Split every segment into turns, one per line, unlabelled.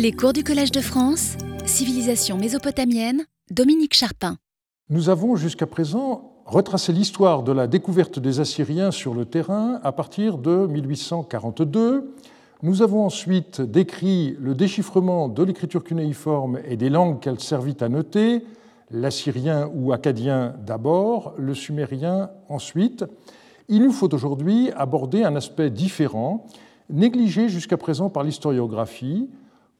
Les cours du Collège de France, Civilisation mésopotamienne, Dominique Charpin.
Nous avons jusqu'à présent retracé l'histoire de la découverte des Assyriens sur le terrain à partir de 1842. Nous avons ensuite décrit le déchiffrement de l'écriture cunéiforme et des langues qu'elle servit à noter, l'assyrien ou acadien d'abord, le sumérien ensuite. Il nous faut aujourd'hui aborder un aspect différent, négligé jusqu'à présent par l'historiographie,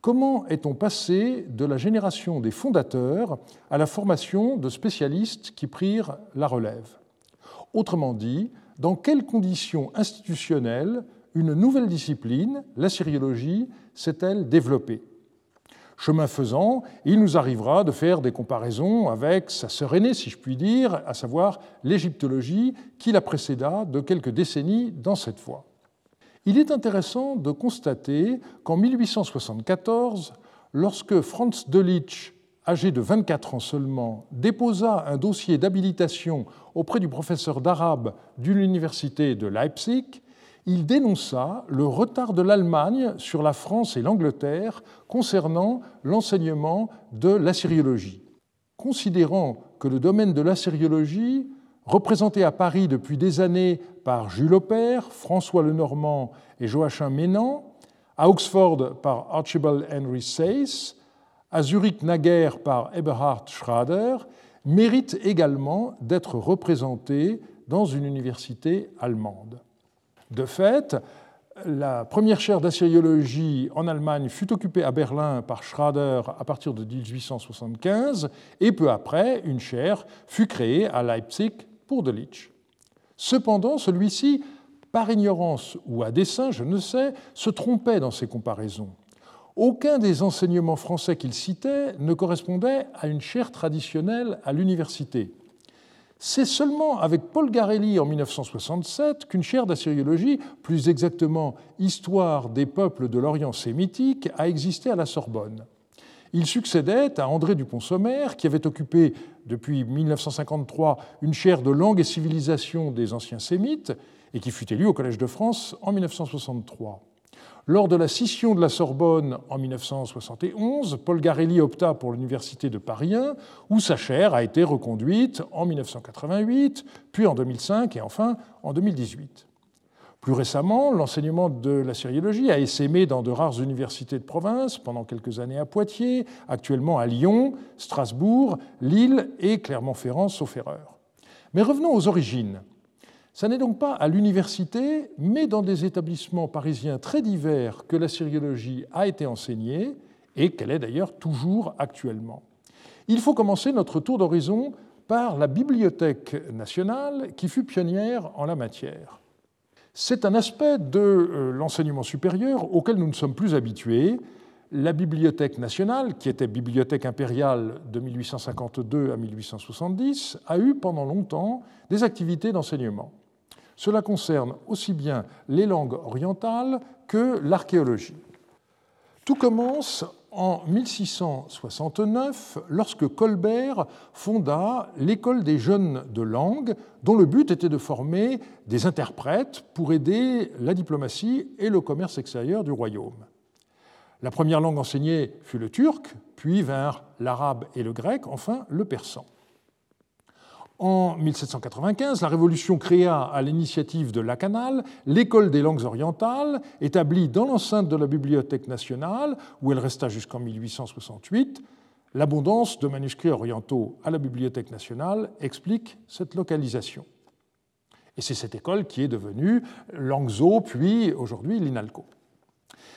Comment est-on passé de la génération des fondateurs à la formation de spécialistes qui prirent la relève? Autrement dit, dans quelles conditions institutionnelles une nouvelle discipline, la syriologie, s'est-elle développée? Chemin faisant, il nous arrivera de faire des comparaisons avec sa sœur aînée, si je puis dire, à savoir l'égyptologie, qui la précéda de quelques décennies dans cette voie. Il est intéressant de constater qu'en 1874, lorsque Franz Delitzsch, âgé de 24 ans seulement, déposa un dossier d'habilitation auprès du professeur d'arabe de l'université de Leipzig, il dénonça le retard de l'Allemagne sur la France et l'Angleterre concernant l'enseignement de l'assyriologie. Considérant que le domaine de l'assyriologie représenté à Paris depuis des années par Jules Aupert, François Lenormand et Joachim Ménan, à Oxford par Archibald Henry Sayce, à Zurich naguère par Eberhard Schrader, mérite également d'être représenté dans une université allemande. De fait, la première chaire d'assyriologie en Allemagne fut occupée à Berlin par Schrader à partir de 1875 et peu après, une chaire fut créée à Leipzig pour Delitzsch. Cependant, celui-ci, par ignorance ou à dessein, je ne sais, se trompait dans ses comparaisons. Aucun des enseignements français qu'il citait ne correspondait à une chaire traditionnelle à l'université. C'est seulement avec Paul Garelli en 1967 qu'une chaire d'assyriologie, plus exactement Histoire des peuples de l'Orient sémitique, a existé à la Sorbonne. Il succédait à André Dupont-Sommer, qui avait occupé depuis 1953 une chaire de langue et civilisation des anciens sémites et qui fut élu au Collège de France en 1963. Lors de la scission de la Sorbonne en 1971, Paul Garelli opta pour l'Université de Paris 1, où sa chaire a été reconduite en 1988, puis en 2005 et enfin en 2018. Plus récemment, l'enseignement de la syriologie a essaimé dans de rares universités de province, pendant quelques années à Poitiers, actuellement à Lyon, Strasbourg, Lille et Clermont-Ferrand, sauf erreur. Mais revenons aux origines. Ce n'est donc pas à l'université, mais dans des établissements parisiens très divers que la syriologie a été enseignée et qu'elle est d'ailleurs toujours actuellement. Il faut commencer notre tour d'horizon par la Bibliothèque nationale qui fut pionnière en la matière. C'est un aspect de euh, l'enseignement supérieur auquel nous ne sommes plus habitués. La Bibliothèque nationale, qui était bibliothèque impériale de 1852 à 1870, a eu pendant longtemps des activités d'enseignement. Cela concerne aussi bien les langues orientales que l'archéologie. Tout commence en 1669 lorsque Colbert fonda l'école des jeunes de langue dont le but était de former des interprètes pour aider la diplomatie et le commerce extérieur du royaume. La première langue enseignée fut le turc, puis vinrent l'arabe et le grec, enfin le persan. En 1795, la Révolution créa à l'initiative de Lacanal l'École des langues orientales, établie dans l'enceinte de la Bibliothèque nationale, où elle resta jusqu'en 1868. L'abondance de manuscrits orientaux à la Bibliothèque nationale explique cette localisation. Et c'est cette école qui est devenue l'ANGZO, puis aujourd'hui l'INALCO.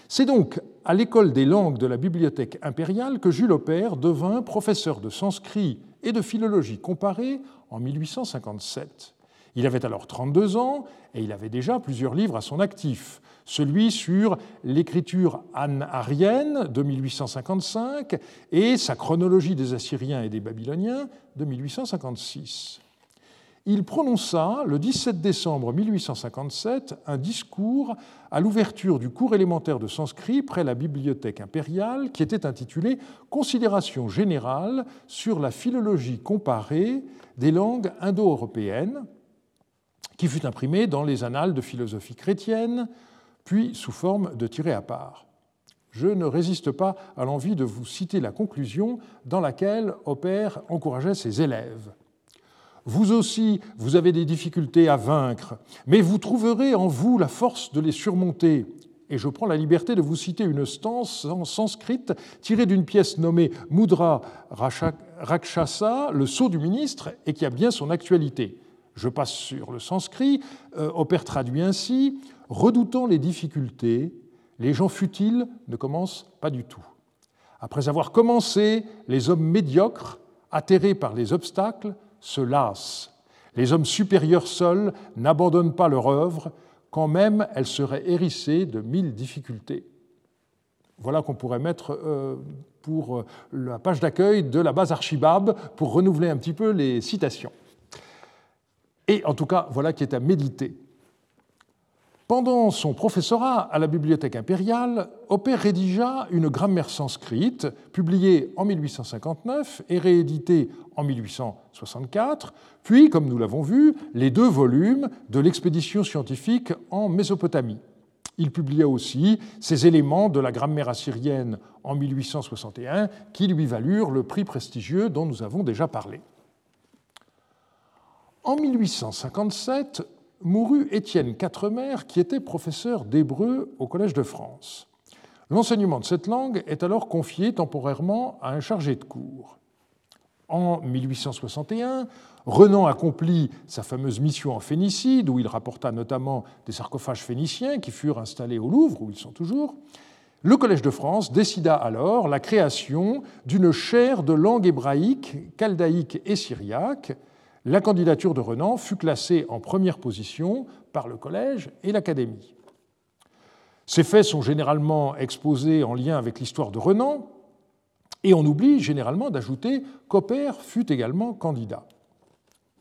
C'est donc à l'école des langues de la Bibliothèque impériale que Jules Aupert devint professeur de sanskrit et de philologie comparée en 1857. Il avait alors 32 ans et il avait déjà plusieurs livres à son actif. Celui sur l'écriture anne-arienne de 1855 et sa chronologie des Assyriens et des Babyloniens de 1856 il prononça le 17 décembre 1857 un discours à l'ouverture du cours élémentaire de sanskrit près la bibliothèque impériale qui était intitulé Considération générale sur la philologie comparée des langues indo-européennes, qui fut imprimé dans les Annales de philosophie chrétienne, puis sous forme de tiré à part. je ne résiste pas à l'envie de vous citer la conclusion dans laquelle Opère encourageait ses élèves. Vous aussi, vous avez des difficultés à vaincre, mais vous trouverez en vous la force de les surmonter. Et je prends la liberté de vous citer une stance en sanskrit tirée d'une pièce nommée Mudra Rakshasa, le sceau du ministre, et qui a bien son actualité. Je passe sur le sanskrit. Euh, Opère traduit ainsi Redoutant les difficultés, les gens futiles ne commencent pas du tout. Après avoir commencé, les hommes médiocres, atterrés par les obstacles, se lassent. Les hommes supérieurs seuls n'abandonnent pas leur œuvre, quand même elle serait hérissée de mille difficultés. Voilà qu'on pourrait mettre euh, pour euh, la page d'accueil de la base Archibab pour renouveler un petit peu les citations. Et en tout cas, voilà qui est à méditer. Pendant son professorat à la Bibliothèque impériale, Opère rédigea une grammaire sanscrite, publiée en 1859 et rééditée en 1864, puis, comme nous l'avons vu, les deux volumes de l'expédition scientifique en Mésopotamie. Il publia aussi ses éléments de la grammaire assyrienne en 1861, qui lui valurent le prix prestigieux dont nous avons déjà parlé. En 1857, mourut Étienne Quatremer, qui était professeur d'hébreu au Collège de France. L'enseignement de cette langue est alors confié temporairement à un chargé de cours. En 1861, Renan accomplit sa fameuse mission en Phénicie, d'où il rapporta notamment des sarcophages phéniciens qui furent installés au Louvre, où ils sont toujours. Le Collège de France décida alors la création d'une chaire de langue hébraïque, chaldaïque et syriaque, la candidature de Renan fut classée en première position par le Collège et l'Académie. Ces faits sont généralement exposés en lien avec l'histoire de Renan, et on oublie généralement d'ajouter qu'Opère fut également candidat.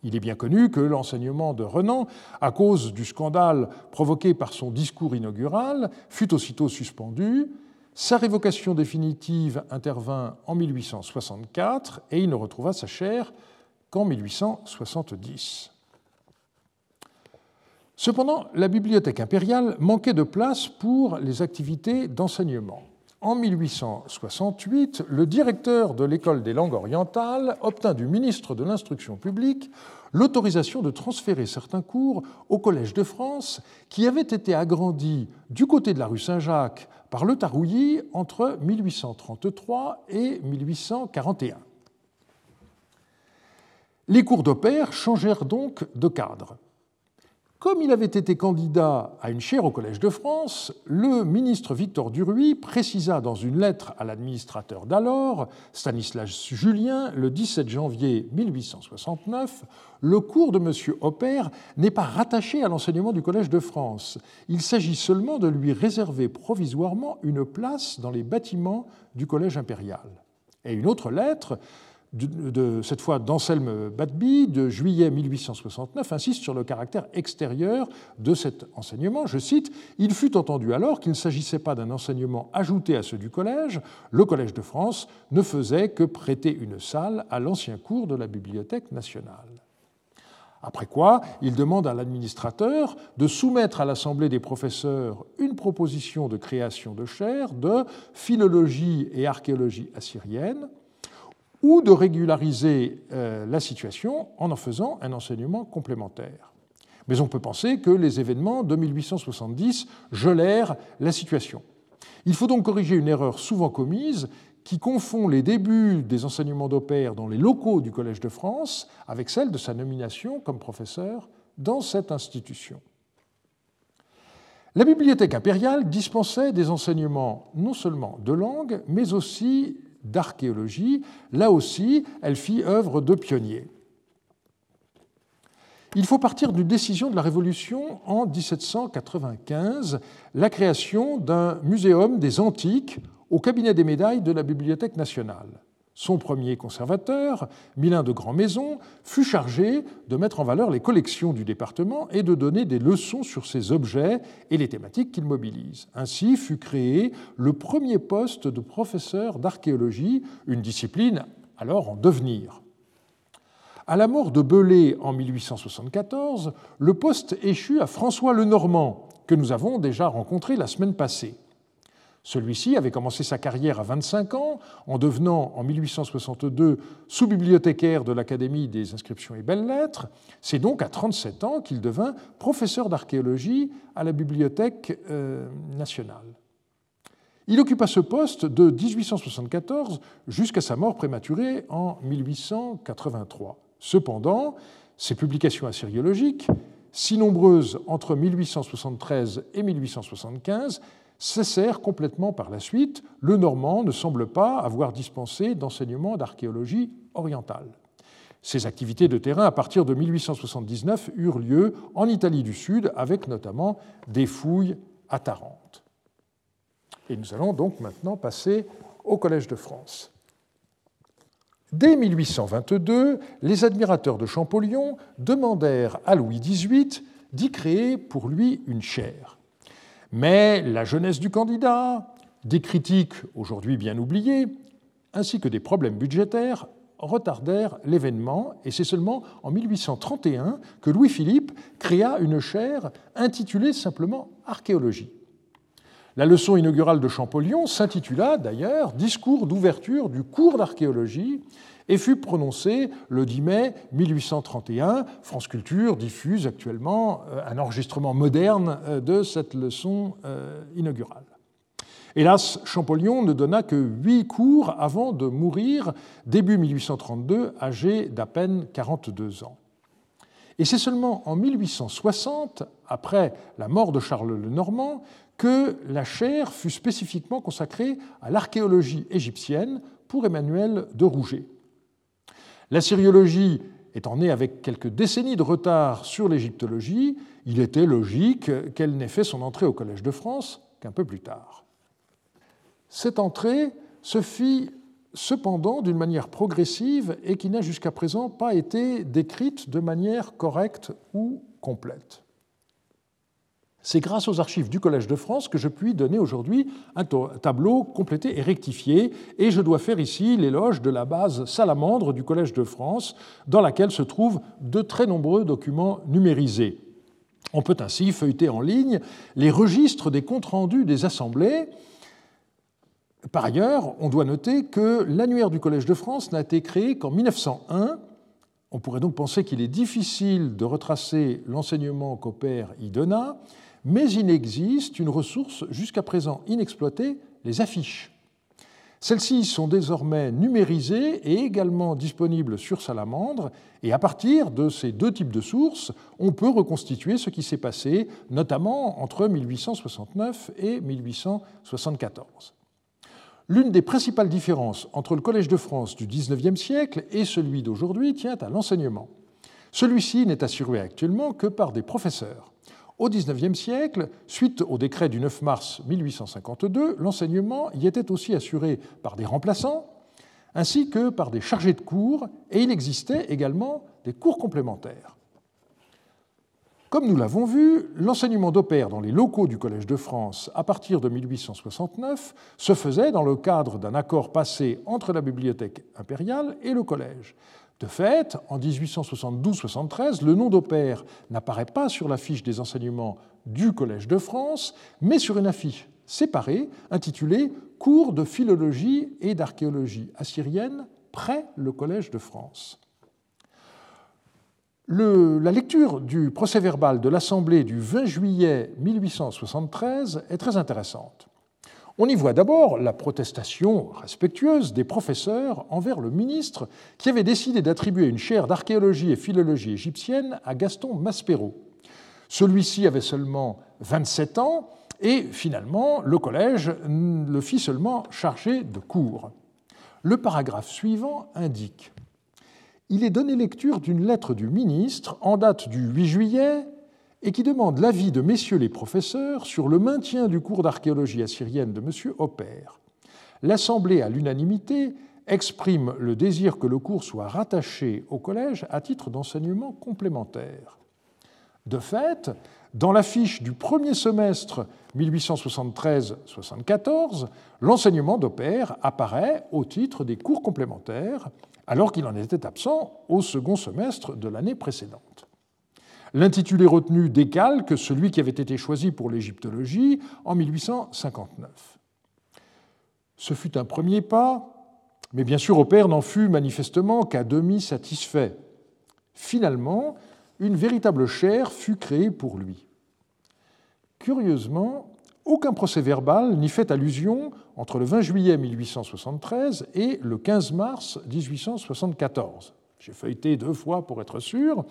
Il est bien connu que l'enseignement de Renan, à cause du scandale provoqué par son discours inaugural, fut aussitôt suspendu. Sa révocation définitive intervint en 1864 et il ne retrouva sa chaire qu'en 1870. Cependant, la bibliothèque impériale manquait de place pour les activités d'enseignement. En 1868, le directeur de l'école des langues orientales obtint du ministre de l'Instruction publique l'autorisation de transférer certains cours au Collège de France, qui avait été agrandi du côté de la rue Saint-Jacques par le Tarouilly entre 1833 et 1841. Les cours d'opère changèrent donc de cadre. Comme il avait été candidat à une chaire au Collège de France, le ministre Victor Duruy précisa dans une lettre à l'administrateur d'alors, Stanislas Julien, le 17 janvier 1869, le cours de M. Opère n'est pas rattaché à l'enseignement du Collège de France. Il s'agit seulement de lui réserver provisoirement une place dans les bâtiments du Collège impérial. Et une autre lettre cette fois d'Anselme Batby, de juillet 1869, insiste sur le caractère extérieur de cet enseignement. Je cite Il fut entendu alors qu'il ne s'agissait pas d'un enseignement ajouté à ceux du collège. Le Collège de France ne faisait que prêter une salle à l'ancien cours de la Bibliothèque nationale. Après quoi, il demande à l'administrateur de soumettre à l'Assemblée des professeurs une proposition de création de chaire de philologie et archéologie assyrienne ou de régulariser euh, la situation en en faisant un enseignement complémentaire. Mais on peut penser que les événements de 1870 gelèrent la situation. Il faut donc corriger une erreur souvent commise qui confond les débuts des enseignements d'opère dans les locaux du Collège de France avec celle de sa nomination comme professeur dans cette institution. La bibliothèque impériale dispensait des enseignements non seulement de langue, mais aussi d'archéologie, là aussi, elle fit œuvre de pionnier. Il faut partir d'une décision de la Révolution en 1795, la création d'un muséum des antiques au cabinet des médailles de la Bibliothèque nationale. Son premier conservateur, Milin de Grand-Maison, fut chargé de mettre en valeur les collections du département et de donner des leçons sur ces objets et les thématiques qu'il mobilise. Ainsi fut créé le premier poste de professeur d'archéologie, une discipline alors en devenir. À la mort de Belay en 1874, le poste échut à François Lenormand, que nous avons déjà rencontré la semaine passée. Celui-ci avait commencé sa carrière à 25 ans en devenant en 1862 sous-bibliothécaire de l'Académie des inscriptions et belles-lettres. C'est donc à 37 ans qu'il devint professeur d'archéologie à la Bibliothèque euh, nationale. Il occupa ce poste de 1874 jusqu'à sa mort prématurée en 1883. Cependant, ses publications assyriologiques, si nombreuses entre 1873 et 1875, cessèrent complètement par la suite. Le normand ne semble pas avoir dispensé d'enseignement d'archéologie orientale. Ces activités de terrain, à partir de 1879, eurent lieu en Italie du Sud, avec notamment des fouilles à Tarente. Et nous allons donc maintenant passer au Collège de France. Dès 1822, les admirateurs de Champollion demandèrent à Louis XVIII d'y créer pour lui une chaire. Mais la jeunesse du candidat, des critiques aujourd'hui bien oubliées, ainsi que des problèmes budgétaires retardèrent l'événement, et c'est seulement en 1831 que Louis-Philippe créa une chaire intitulée simplement Archéologie. La leçon inaugurale de Champollion s'intitula d'ailleurs Discours d'ouverture du cours d'archéologie et fut prononcée le 10 mai 1831. France Culture diffuse actuellement euh, un enregistrement moderne euh, de cette leçon euh, inaugurale. Hélas, Champollion ne donna que huit cours avant de mourir début 1832, âgé d'à peine 42 ans. Et c'est seulement en 1860, après la mort de Charles le Normand, que la chaire fut spécifiquement consacrée à l'archéologie égyptienne pour Emmanuel de Rouget. La syriologie étant née avec quelques décennies de retard sur l'égyptologie, il était logique qu'elle n'ait fait son entrée au Collège de France qu'un peu plus tard. Cette entrée se fit cependant d'une manière progressive et qui n'a jusqu'à présent pas été décrite de manière correcte ou complète. C'est grâce aux archives du Collège de France que je puis donner aujourd'hui un tableau complété et rectifié, et je dois faire ici l'éloge de la base Salamandre du Collège de France, dans laquelle se trouvent de très nombreux documents numérisés. On peut ainsi feuilleter en ligne les registres des comptes rendus des assemblées. Par ailleurs, on doit noter que l'annuaire du Collège de France n'a été créé qu'en 1901. On pourrait donc penser qu'il est difficile de retracer l'enseignement qu'opère Idona, mais il existe une ressource jusqu'à présent inexploitée, les affiches. Celles-ci sont désormais numérisées et également disponibles sur Salamandre, et à partir de ces deux types de sources, on peut reconstituer ce qui s'est passé, notamment entre 1869 et 1874. L'une des principales différences entre le Collège de France du XIXe siècle et celui d'aujourd'hui tient à l'enseignement. Celui-ci n'est assuré actuellement que par des professeurs. Au XIXe siècle, suite au décret du 9 mars 1852, l'enseignement y était aussi assuré par des remplaçants ainsi que par des chargés de cours, et il existait également des cours complémentaires. Comme nous l'avons vu, l'enseignement d'opère dans les locaux du Collège de France à partir de 1869 se faisait dans le cadre d'un accord passé entre la Bibliothèque impériale et le Collège. De fait, en 1872-73, le nom d'Opère n'apparaît pas sur la fiche des enseignements du Collège de France, mais sur une affiche séparée intitulée Cours de philologie et d'archéologie assyrienne près le Collège de France. la lecture du procès-verbal de l'Assemblée du 20 juillet 1873 est très intéressante. On y voit d'abord la protestation respectueuse des professeurs envers le ministre qui avait décidé d'attribuer une chaire d'archéologie et philologie égyptienne à Gaston Maspero. Celui-ci avait seulement 27 ans et finalement le collège le fit seulement chargé de cours. Le paragraphe suivant indique Il est donné lecture d'une lettre du ministre en date du 8 juillet et qui demande l'avis de messieurs les professeurs sur le maintien du cours d'archéologie assyrienne de M. Hopper. L'Assemblée, à l'unanimité, exprime le désir que le cours soit rattaché au collège à titre d'enseignement complémentaire. De fait, dans l'affiche du premier semestre 1873-74, l'enseignement d'Hopper apparaît au titre des cours complémentaires, alors qu'il en était absent au second semestre de l'année précédente. L'intitulé retenu décalque celui qui avait été choisi pour l'égyptologie en 1859. Ce fut un premier pas, mais bien sûr, Opère n'en fut manifestement qu'à demi satisfait. Finalement, une véritable chaire fut créée pour lui. Curieusement, aucun procès verbal n'y fait allusion entre le 20 juillet 1873 et le 15 mars 1874. J'ai feuilleté deux fois pour être sûr.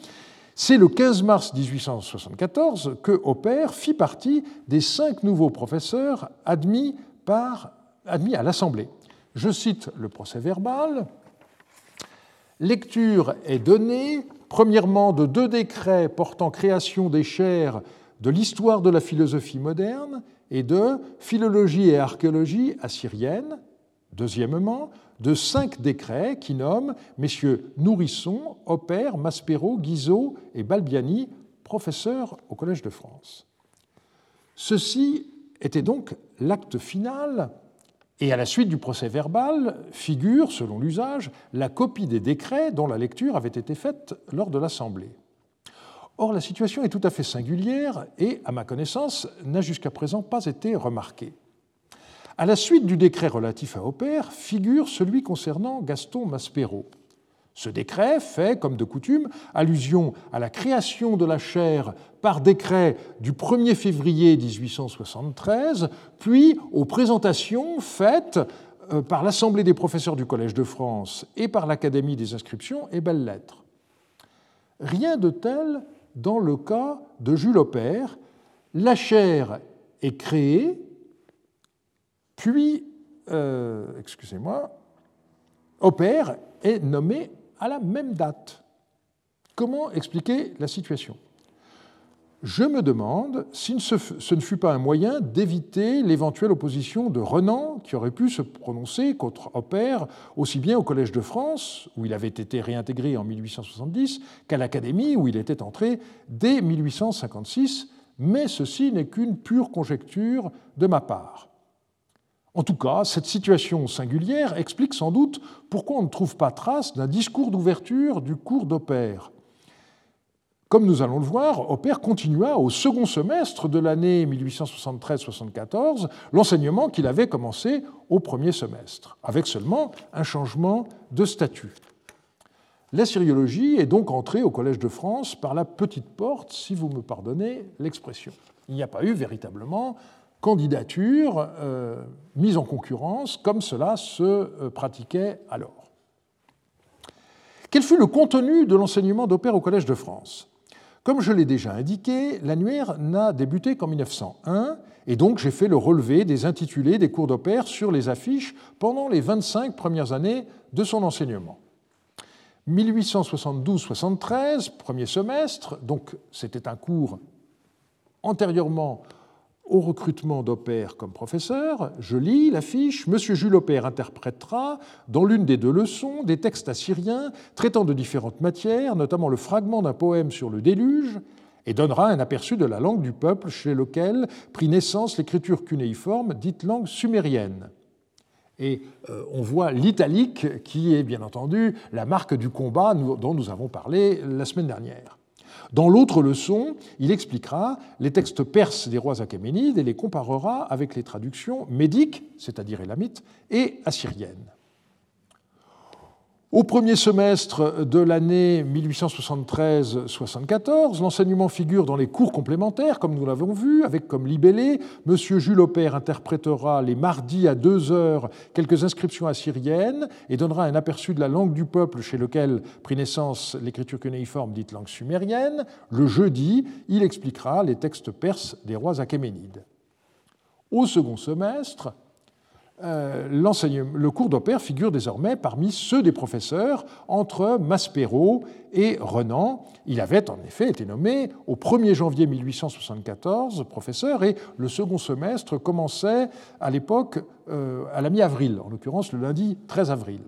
C'est le 15 mars 1874 que Opère fit partie des cinq nouveaux professeurs admis à l'Assemblée. Je cite le procès verbal. Lecture est donnée, premièrement, de deux décrets portant création des chaires de l'histoire de la philosophie moderne et de philologie et archéologie assyrienne. Deuxièmement, de cinq décrets qui nomment messieurs Nourrisson, Opère, Maspero, Guizot et Balbiani, professeurs au Collège de France. Ceci était donc l'acte final, et à la suite du procès verbal figure, selon l'usage, la copie des décrets dont la lecture avait été faite lors de l'Assemblée. Or, la situation est tout à fait singulière et, à ma connaissance, n'a jusqu'à présent pas été remarquée. À la suite du décret relatif à Opère figure celui concernant Gaston Maspero. Ce décret fait, comme de coutume, allusion à la création de la chaire par décret du 1er février 1873, puis aux présentations faites euh, par l'Assemblée des professeurs du Collège de France et par l'Académie des inscriptions et belles-lettres. Rien de tel dans le cas de Jules Opère, la chaire est créée, puis, euh, excusez-moi, Opère est nommé à la même date. Comment expliquer la situation? Je me demande si ce ne fut pas un moyen d'éviter l'éventuelle opposition de Renan, qui aurait pu se prononcer contre Opère aussi bien au Collège de France, où il avait été réintégré en 1870, qu'à l'Académie, où il était entré dès 1856, mais ceci n'est qu'une pure conjecture de ma part. En tout cas, cette situation singulière explique sans doute pourquoi on ne trouve pas trace d'un discours d'ouverture du cours d'Opère comme nous allons le voir, Opère continua au second semestre de l'année 1873-74 l'enseignement qu'il avait commencé au premier semestre, avec seulement un changement de statut. La syriologie est donc entrée au Collège de France par la petite porte, si vous me pardonnez l'expression. Il n'y a pas eu véritablement candidature euh, mise en concurrence comme cela se euh, pratiquait alors. Quel fut le contenu de l'enseignement d'Opère au Collège de France? Comme je l'ai déjà indiqué, l'annuaire n'a débuté qu'en 1901, et donc j'ai fait le relevé des intitulés des cours d'opère sur les affiches pendant les 25 premières années de son enseignement. 1872-73, premier semestre, donc c'était un cours antérieurement au recrutement d'Opère comme professeur, je lis l'affiche Monsieur Jules Opère interprétera, dans l'une des deux leçons, des textes assyriens traitant de différentes matières, notamment le fragment d'un poème sur le déluge, et donnera un aperçu de la langue du peuple chez lequel prit naissance l'écriture cunéiforme, dite langue sumérienne. Et euh, on voit l'italique qui est bien entendu la marque du combat dont nous avons parlé la semaine dernière. Dans l'autre leçon, il expliquera les textes perses des rois achéménides et les comparera avec les traductions médiques, c'est-à-dire élamites, et assyriennes. Au premier semestre de l'année 1873-74, l'enseignement figure dans les cours complémentaires, comme nous l'avons vu, avec comme libellé M. Jules Opère interprétera les mardis à deux heures quelques inscriptions assyriennes et donnera un aperçu de la langue du peuple chez lequel prit naissance l'écriture cunéiforme dite langue sumérienne. Le jeudi, il expliquera les textes perses des rois achéménides. Au second semestre, le cours d'opère figure désormais parmi ceux des professeurs entre Maspero et Renan. Il avait en effet été nommé au 1er janvier 1874 professeur et le second semestre commençait à l'époque euh, à la mi-avril, en l'occurrence le lundi 13 avril.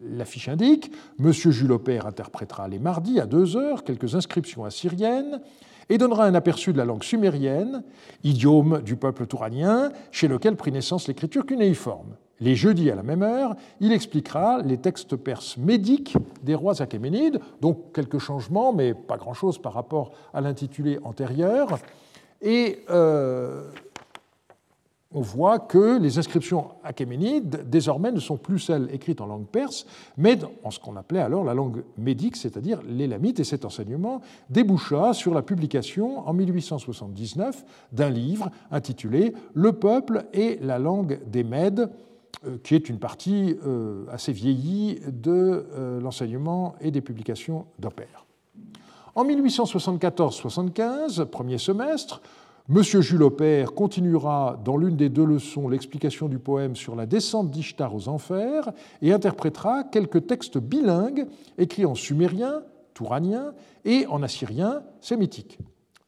L'affiche indique M. Jules Opère interprétera les mardis à 2 heures quelques inscriptions assyriennes et donnera un aperçu de la langue sumérienne, idiome du peuple touranien, chez lequel prit naissance l'écriture cunéiforme. Les jeudis à la même heure, il expliquera les textes perses médiques des rois achéménides, donc quelques changements, mais pas grand-chose par rapport à l'intitulé antérieur. Et euh, on voit que les inscriptions achéménides, désormais, ne sont plus celles écrites en langue perse, mais en ce qu'on appelait alors la langue médique, c'est-à-dire l'élamite, et cet enseignement déboucha sur la publication en 1879 d'un livre intitulé Le peuple et la langue des Mèdes, euh, qui est une partie euh, assez vieillie de euh, l'enseignement et des publications d'Opère. En 1874-75, premier semestre, M. Jules continuera dans l'une des deux leçons l'explication du poème sur la descente d'Ishtar aux enfers et interprétera quelques textes bilingues écrits en sumérien, touranien et en assyrien sémitique.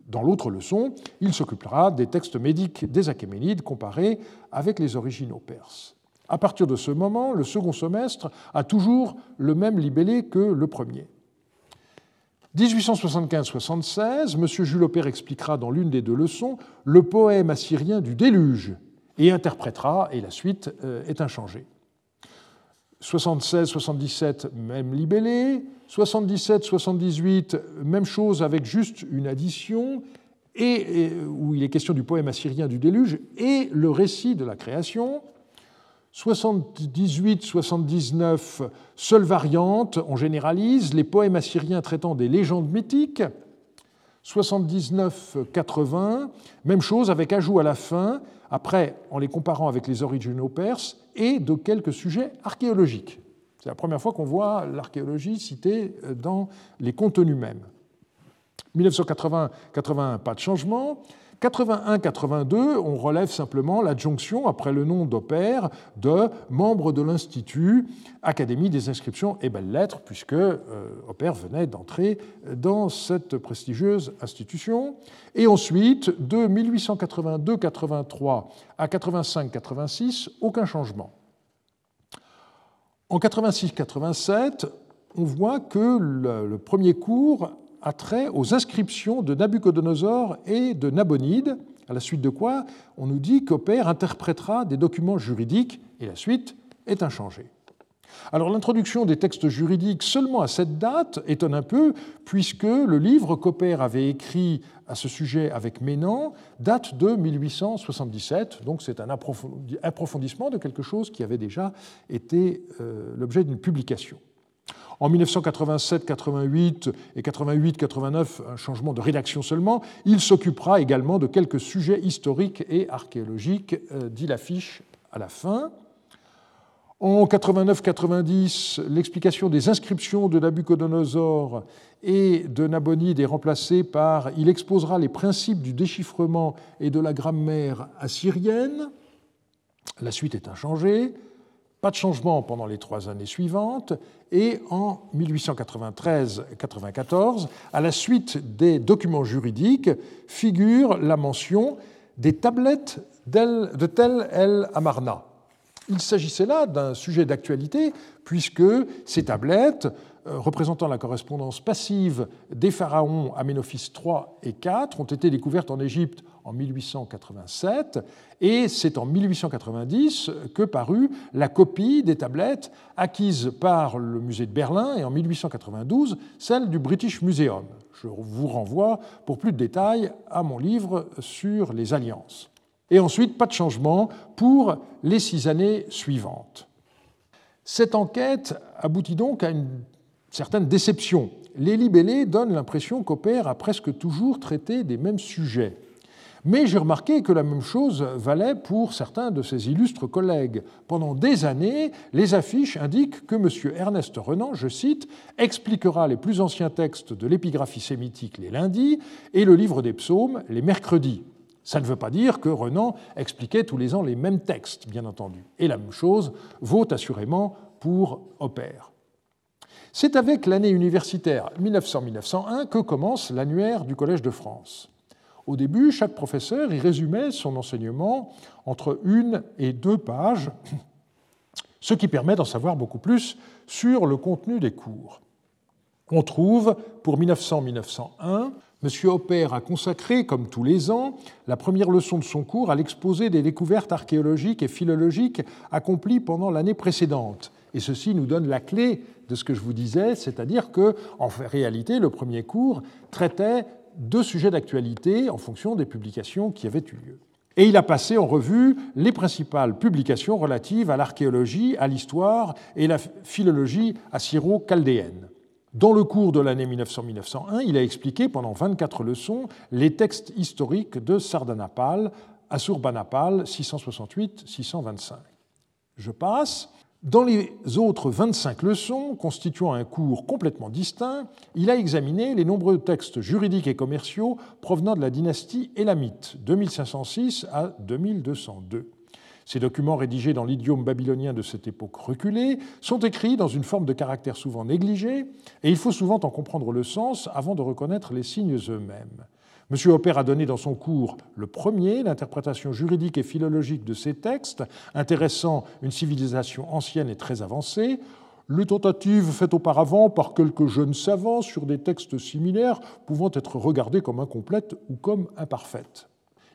Dans l'autre leçon, il s'occupera des textes médiques des Achéménides comparés avec les originaux perses. À partir de ce moment, le second semestre a toujours le même libellé que le premier. 1875-76, M. Jules Aupert expliquera dans l'une des deux leçons le poème assyrien du déluge et interprétera, et la suite euh, est inchangée. 76-77, même libellé. 77-78, même chose avec juste une addition, et, où il est question du poème assyrien du déluge et le récit de la création. 78-79, seule variante, on généralise, les poèmes assyriens traitant des légendes mythiques. 79-80, même chose avec ajout à la fin, après en les comparant avec les originaux perses, et de quelques sujets archéologiques. C'est la première fois qu'on voit l'archéologie citée dans les contenus mêmes. 1980-81, pas de changement. 81-82, on relève simplement l'adjonction, après le nom d'Opère, de membre de l'Institut Académie des inscriptions et belles-lettres, puisque euh, Opère venait d'entrer dans cette prestigieuse institution. Et ensuite, de 1882-83 à 85-86, aucun changement. En 86-87, on voit que le premier cours a trait aux inscriptions de Nabucodonosor et de Nabonide, à la suite de quoi on nous dit qu'Opère interprétera des documents juridiques, et la suite est inchangée. Alors l'introduction des textes juridiques seulement à cette date étonne un peu, puisque le livre qu'Opère avait écrit à ce sujet avec Ménan date de 1877, donc c'est un approfondissement de quelque chose qui avait déjà été euh, l'objet d'une publication. En 1987, 88 et 88, 89, un changement de rédaction seulement. Il s'occupera également de quelques sujets historiques et archéologiques, euh, dit l'affiche à la fin. En 89-90, l'explication des inscriptions de Nabucodonosor et de Nabonide est remplacée par Il exposera les principes du déchiffrement et de la grammaire assyrienne. La suite est inchangée. Pas de changement pendant les trois années suivantes, et en 1893-94, à la suite des documents juridiques, figure la mention des tablettes de Tel el Amarna. Il s'agissait là d'un sujet d'actualité, puisque ces tablettes euh, représentant la correspondance passive des pharaons Aménophis III et IV ont été découvertes en Égypte en 1887 et c'est en 1890 que parut la copie des tablettes acquise par le musée de Berlin et en 1892 celle du British Museum. Je vous renvoie pour plus de détails à mon livre sur les alliances. Et ensuite, pas de changement pour les six années suivantes. Cette enquête aboutit donc à une certaines déceptions. Les libellés donnent l'impression qu'Opère a presque toujours traité des mêmes sujets. Mais j'ai remarqué que la même chose valait pour certains de ses illustres collègues. Pendant des années, les affiches indiquent que M. Ernest Renan, je cite, expliquera les plus anciens textes de l'épigraphie sémitique les lundis et le livre des psaumes les mercredis. Ça ne veut pas dire que Renan expliquait tous les ans les mêmes textes, bien entendu. Et la même chose vaut assurément pour Opère. C'est avec l'année universitaire 1900-1901 que commence l'annuaire du Collège de France. Au début, chaque professeur y résumait son enseignement entre une et deux pages, ce qui permet d'en savoir beaucoup plus sur le contenu des cours. On trouve, pour 1900-1901, M. Hopper a consacré, comme tous les ans, la première leçon de son cours à l'exposé des découvertes archéologiques et philologiques accomplies pendant l'année précédente. Et ceci nous donne la clé de ce que je vous disais, c'est-à-dire que, en réalité, le premier cours traitait deux sujets d'actualité en fonction des publications qui avaient eu lieu. Et il a passé en revue les principales publications relatives à l'archéologie, à l'histoire et la philologie assyro-chaldéenne. Dans le cours de l'année 1900-1901, il a expliqué pendant 24 leçons les textes historiques de Sardanapale, Assurbanapal 668-625. Je passe. Dans les autres 25 leçons, constituant un cours complètement distinct, il a examiné les nombreux textes juridiques et commerciaux provenant de la dynastie élamite, 2506 à 2202. Ces documents rédigés dans l'idiome babylonien de cette époque reculée sont écrits dans une forme de caractère souvent négligée, et il faut souvent en comprendre le sens avant de reconnaître les signes eux-mêmes. M. Hopper a donné dans son cours le premier l'interprétation juridique et philologique de ces textes, intéressant une civilisation ancienne et très avancée. Les tentatives faites auparavant par quelques jeunes savants sur des textes similaires pouvant être regardées comme incomplètes ou comme imparfaites.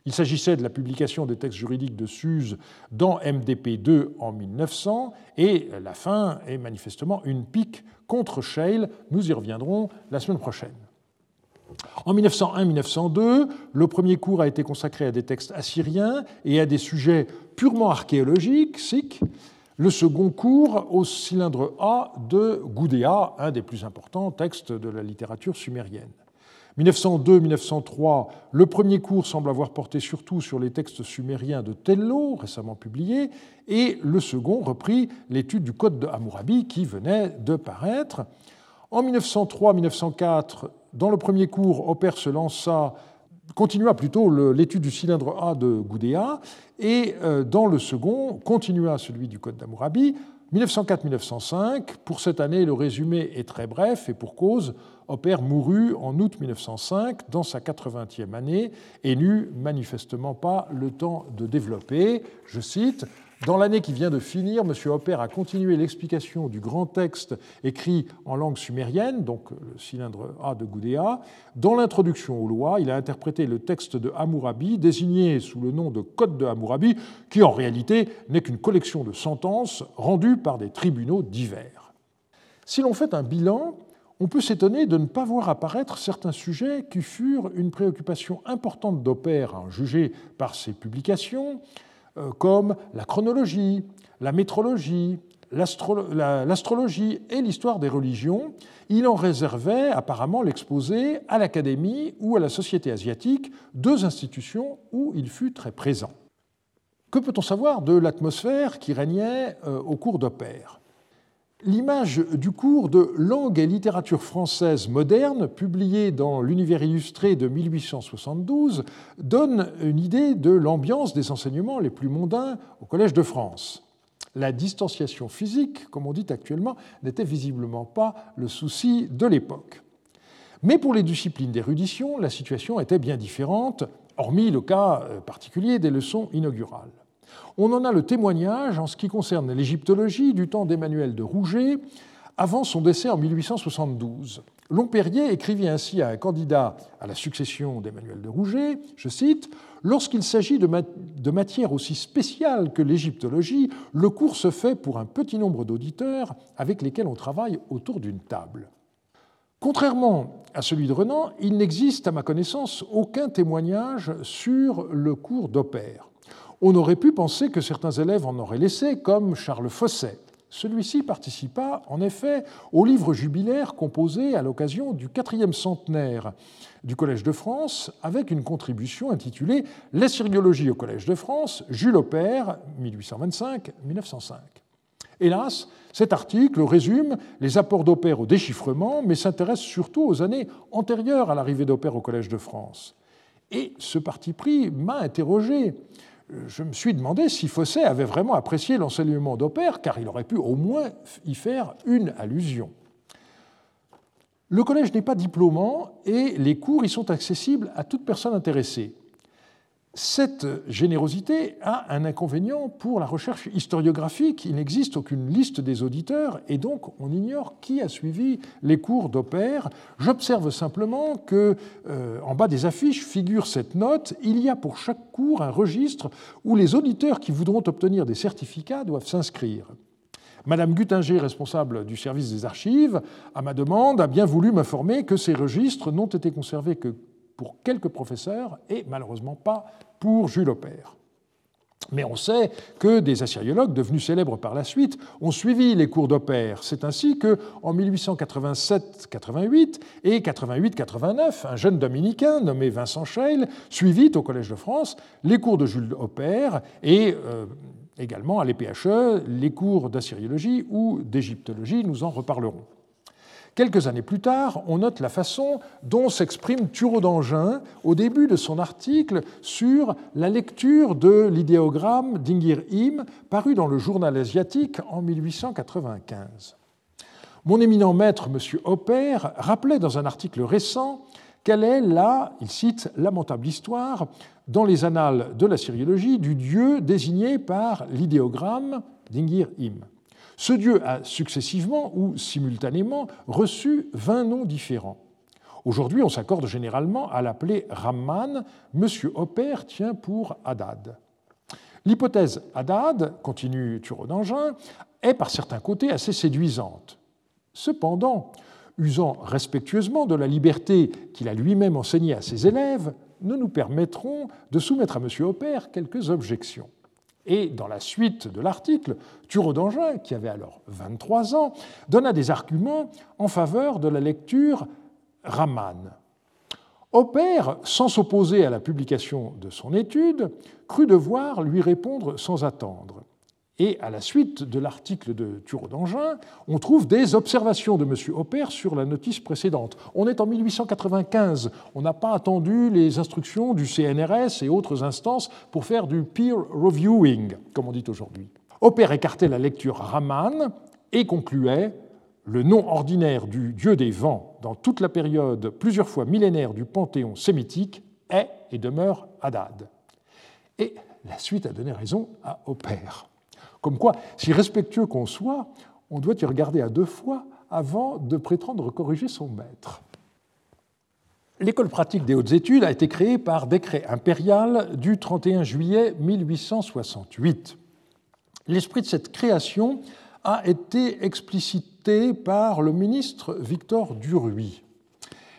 Il s'agissait de la publication des textes juridiques de Suse dans MDP2 en 1900, et la fin est manifestement une pique contre Scheil. Nous y reviendrons la semaine prochaine. En 1901-1902, le premier cours a été consacré à des textes assyriens et à des sujets purement archéologiques, sikh. Le second cours au cylindre A de Gudea, un des plus importants textes de la littérature sumérienne. 1902-1903, le premier cours semble avoir porté surtout sur les textes sumériens de Tello, récemment publiés, et le second reprit l'étude du Code de Hammurabi qui venait de paraître. En 1903-1904, dans le premier cours, Hopper se lança, continua plutôt l'étude du cylindre A de Gudea, et euh, dans le second, continua celui du Code d'Amourabi. 1904-1905, pour cette année, le résumé est très bref, et pour cause, Hopper mourut en août 1905, dans sa 80e année, et n'eut manifestement pas le temps de développer, je cite, dans l'année qui vient de finir, M. Hopper a continué l'explication du grand texte écrit en langue sumérienne, donc le cylindre A de Gudea. Dans l'introduction aux lois, il a interprété le texte de Hammurabi, désigné sous le nom de Code de Hammurabi, qui en réalité n'est qu'une collection de sentences rendues par des tribunaux divers. Si l'on fait un bilan, on peut s'étonner de ne pas voir apparaître certains sujets qui furent une préoccupation importante d'Hopper, jugée par ses publications, comme la chronologie, la métrologie, l'astrologie et l'histoire des religions, il en réservait apparemment l'exposé à l'Académie ou à la Société asiatique, deux institutions où il fut très présent. Que peut-on savoir de l'atmosphère qui régnait euh, au cours d'Opère? L'image du cours de langue et littérature française moderne, publié dans l'Univers illustré de 1872, donne une idée de l'ambiance des enseignements les plus mondains au Collège de France. La distanciation physique, comme on dit actuellement, n'était visiblement pas le souci de l'époque. Mais pour les disciplines d'érudition, la situation était bien différente, hormis le cas particulier des leçons inaugurales. On en a le témoignage en ce qui concerne l'égyptologie du temps d'Emmanuel de Rouget, avant son décès en 1872. Lompérier écrivit ainsi à un candidat à la succession d'Emmanuel de Rouget, je cite, Lorsqu'il s'agit de, de matières aussi spéciales que l'égyptologie, le cours se fait pour un petit nombre d'auditeurs avec lesquels on travaille autour d'une table. Contrairement à celui de Renan, il n'existe à ma connaissance aucun témoignage sur le cours d'Opère. On aurait pu penser que certains élèves en auraient laissé, comme Charles Fosset. Celui-ci participa en effet au livre jubilaire composé à l'occasion du quatrième centenaire du Collège de France, avec une contribution intitulée L'Assyriologie au Collège de France, Jules Aubert, 1825-1905. Hélas, cet article résume les apports d'Opère au déchiffrement, mais s'intéresse surtout aux années antérieures à l'arrivée d'Opère au Collège de France. Et ce parti pris m'a interrogé je me suis demandé si Fosset avait vraiment apprécié l'enseignement d'Opère, car il aurait pu au moins y faire une allusion. Le collège n'est pas diplômant et les cours y sont accessibles à toute personne intéressée. Cette générosité a un inconvénient pour la recherche historiographique. Il n'existe aucune liste des auditeurs et donc on ignore qui a suivi les cours d'Opère. J'observe simplement que, euh, en bas des affiches figure cette note. Il y a pour chaque cours un registre où les auditeurs qui voudront obtenir des certificats doivent s'inscrire. Madame Guttinger, responsable du service des archives, à ma demande, a bien voulu m'informer que ces registres n'ont été conservés que pour quelques professeurs et malheureusement pas pour Jules Aubert. Mais on sait que des assyriologues devenus célèbres par la suite ont suivi les cours d'Opère. C'est ainsi qu'en 1887-88 et 88-89, un jeune dominicain nommé Vincent Scheil suivit au Collège de France les cours de Jules Opère et euh, également à l'EPHE les cours d'assyriologie ou d'égyptologie. Nous en reparlerons. Quelques années plus tard, on note la façon dont s'exprime Thureau d'Angin au début de son article sur la lecture de l'idéogramme d'Ingir Im, paru dans le journal asiatique en 1895. Mon éminent maître, M. Hopper, rappelait dans un article récent quelle est la, il cite, lamentable histoire dans les annales de la syriologie du dieu désigné par l'idéogramme d'Ingir Im. Ce dieu a successivement ou simultanément reçu 20 noms différents. Aujourd'hui, on s'accorde généralement à l'appeler Ramman. Monsieur Hopper tient pour Hadad. L'hypothèse Hadad, continue Thureau d'Angin, est par certains côtés assez séduisante. Cependant, usant respectueusement de la liberté qu'il a lui-même enseignée à ses élèves, nous nous permettrons de soumettre à M. Hopper quelques objections. Et dans la suite de l'article, Thureau d'Angin, qui avait alors 23 ans, donna des arguments en faveur de la lecture Raman. Hopper, sans s'opposer à la publication de son étude, crut devoir lui répondre sans attendre. Et à la suite de l'article de Thureau d'Angin, on trouve des observations de M. Hopper sur la notice précédente. On est en 1895, on n'a pas attendu les instructions du CNRS et autres instances pour faire du peer reviewing, comme on dit aujourd'hui. Hopper écartait la lecture Raman et concluait le nom ordinaire du dieu des vents dans toute la période plusieurs fois millénaire du panthéon sémitique est et demeure Hadad. Et la suite a donné raison à Hopper. Comme quoi, si respectueux qu'on soit, on doit y regarder à deux fois avant de prétendre corriger son maître. L'école pratique des hautes études a été créée par décret impérial du 31 juillet 1868. L'esprit de cette création a été explicité par le ministre Victor Duruy.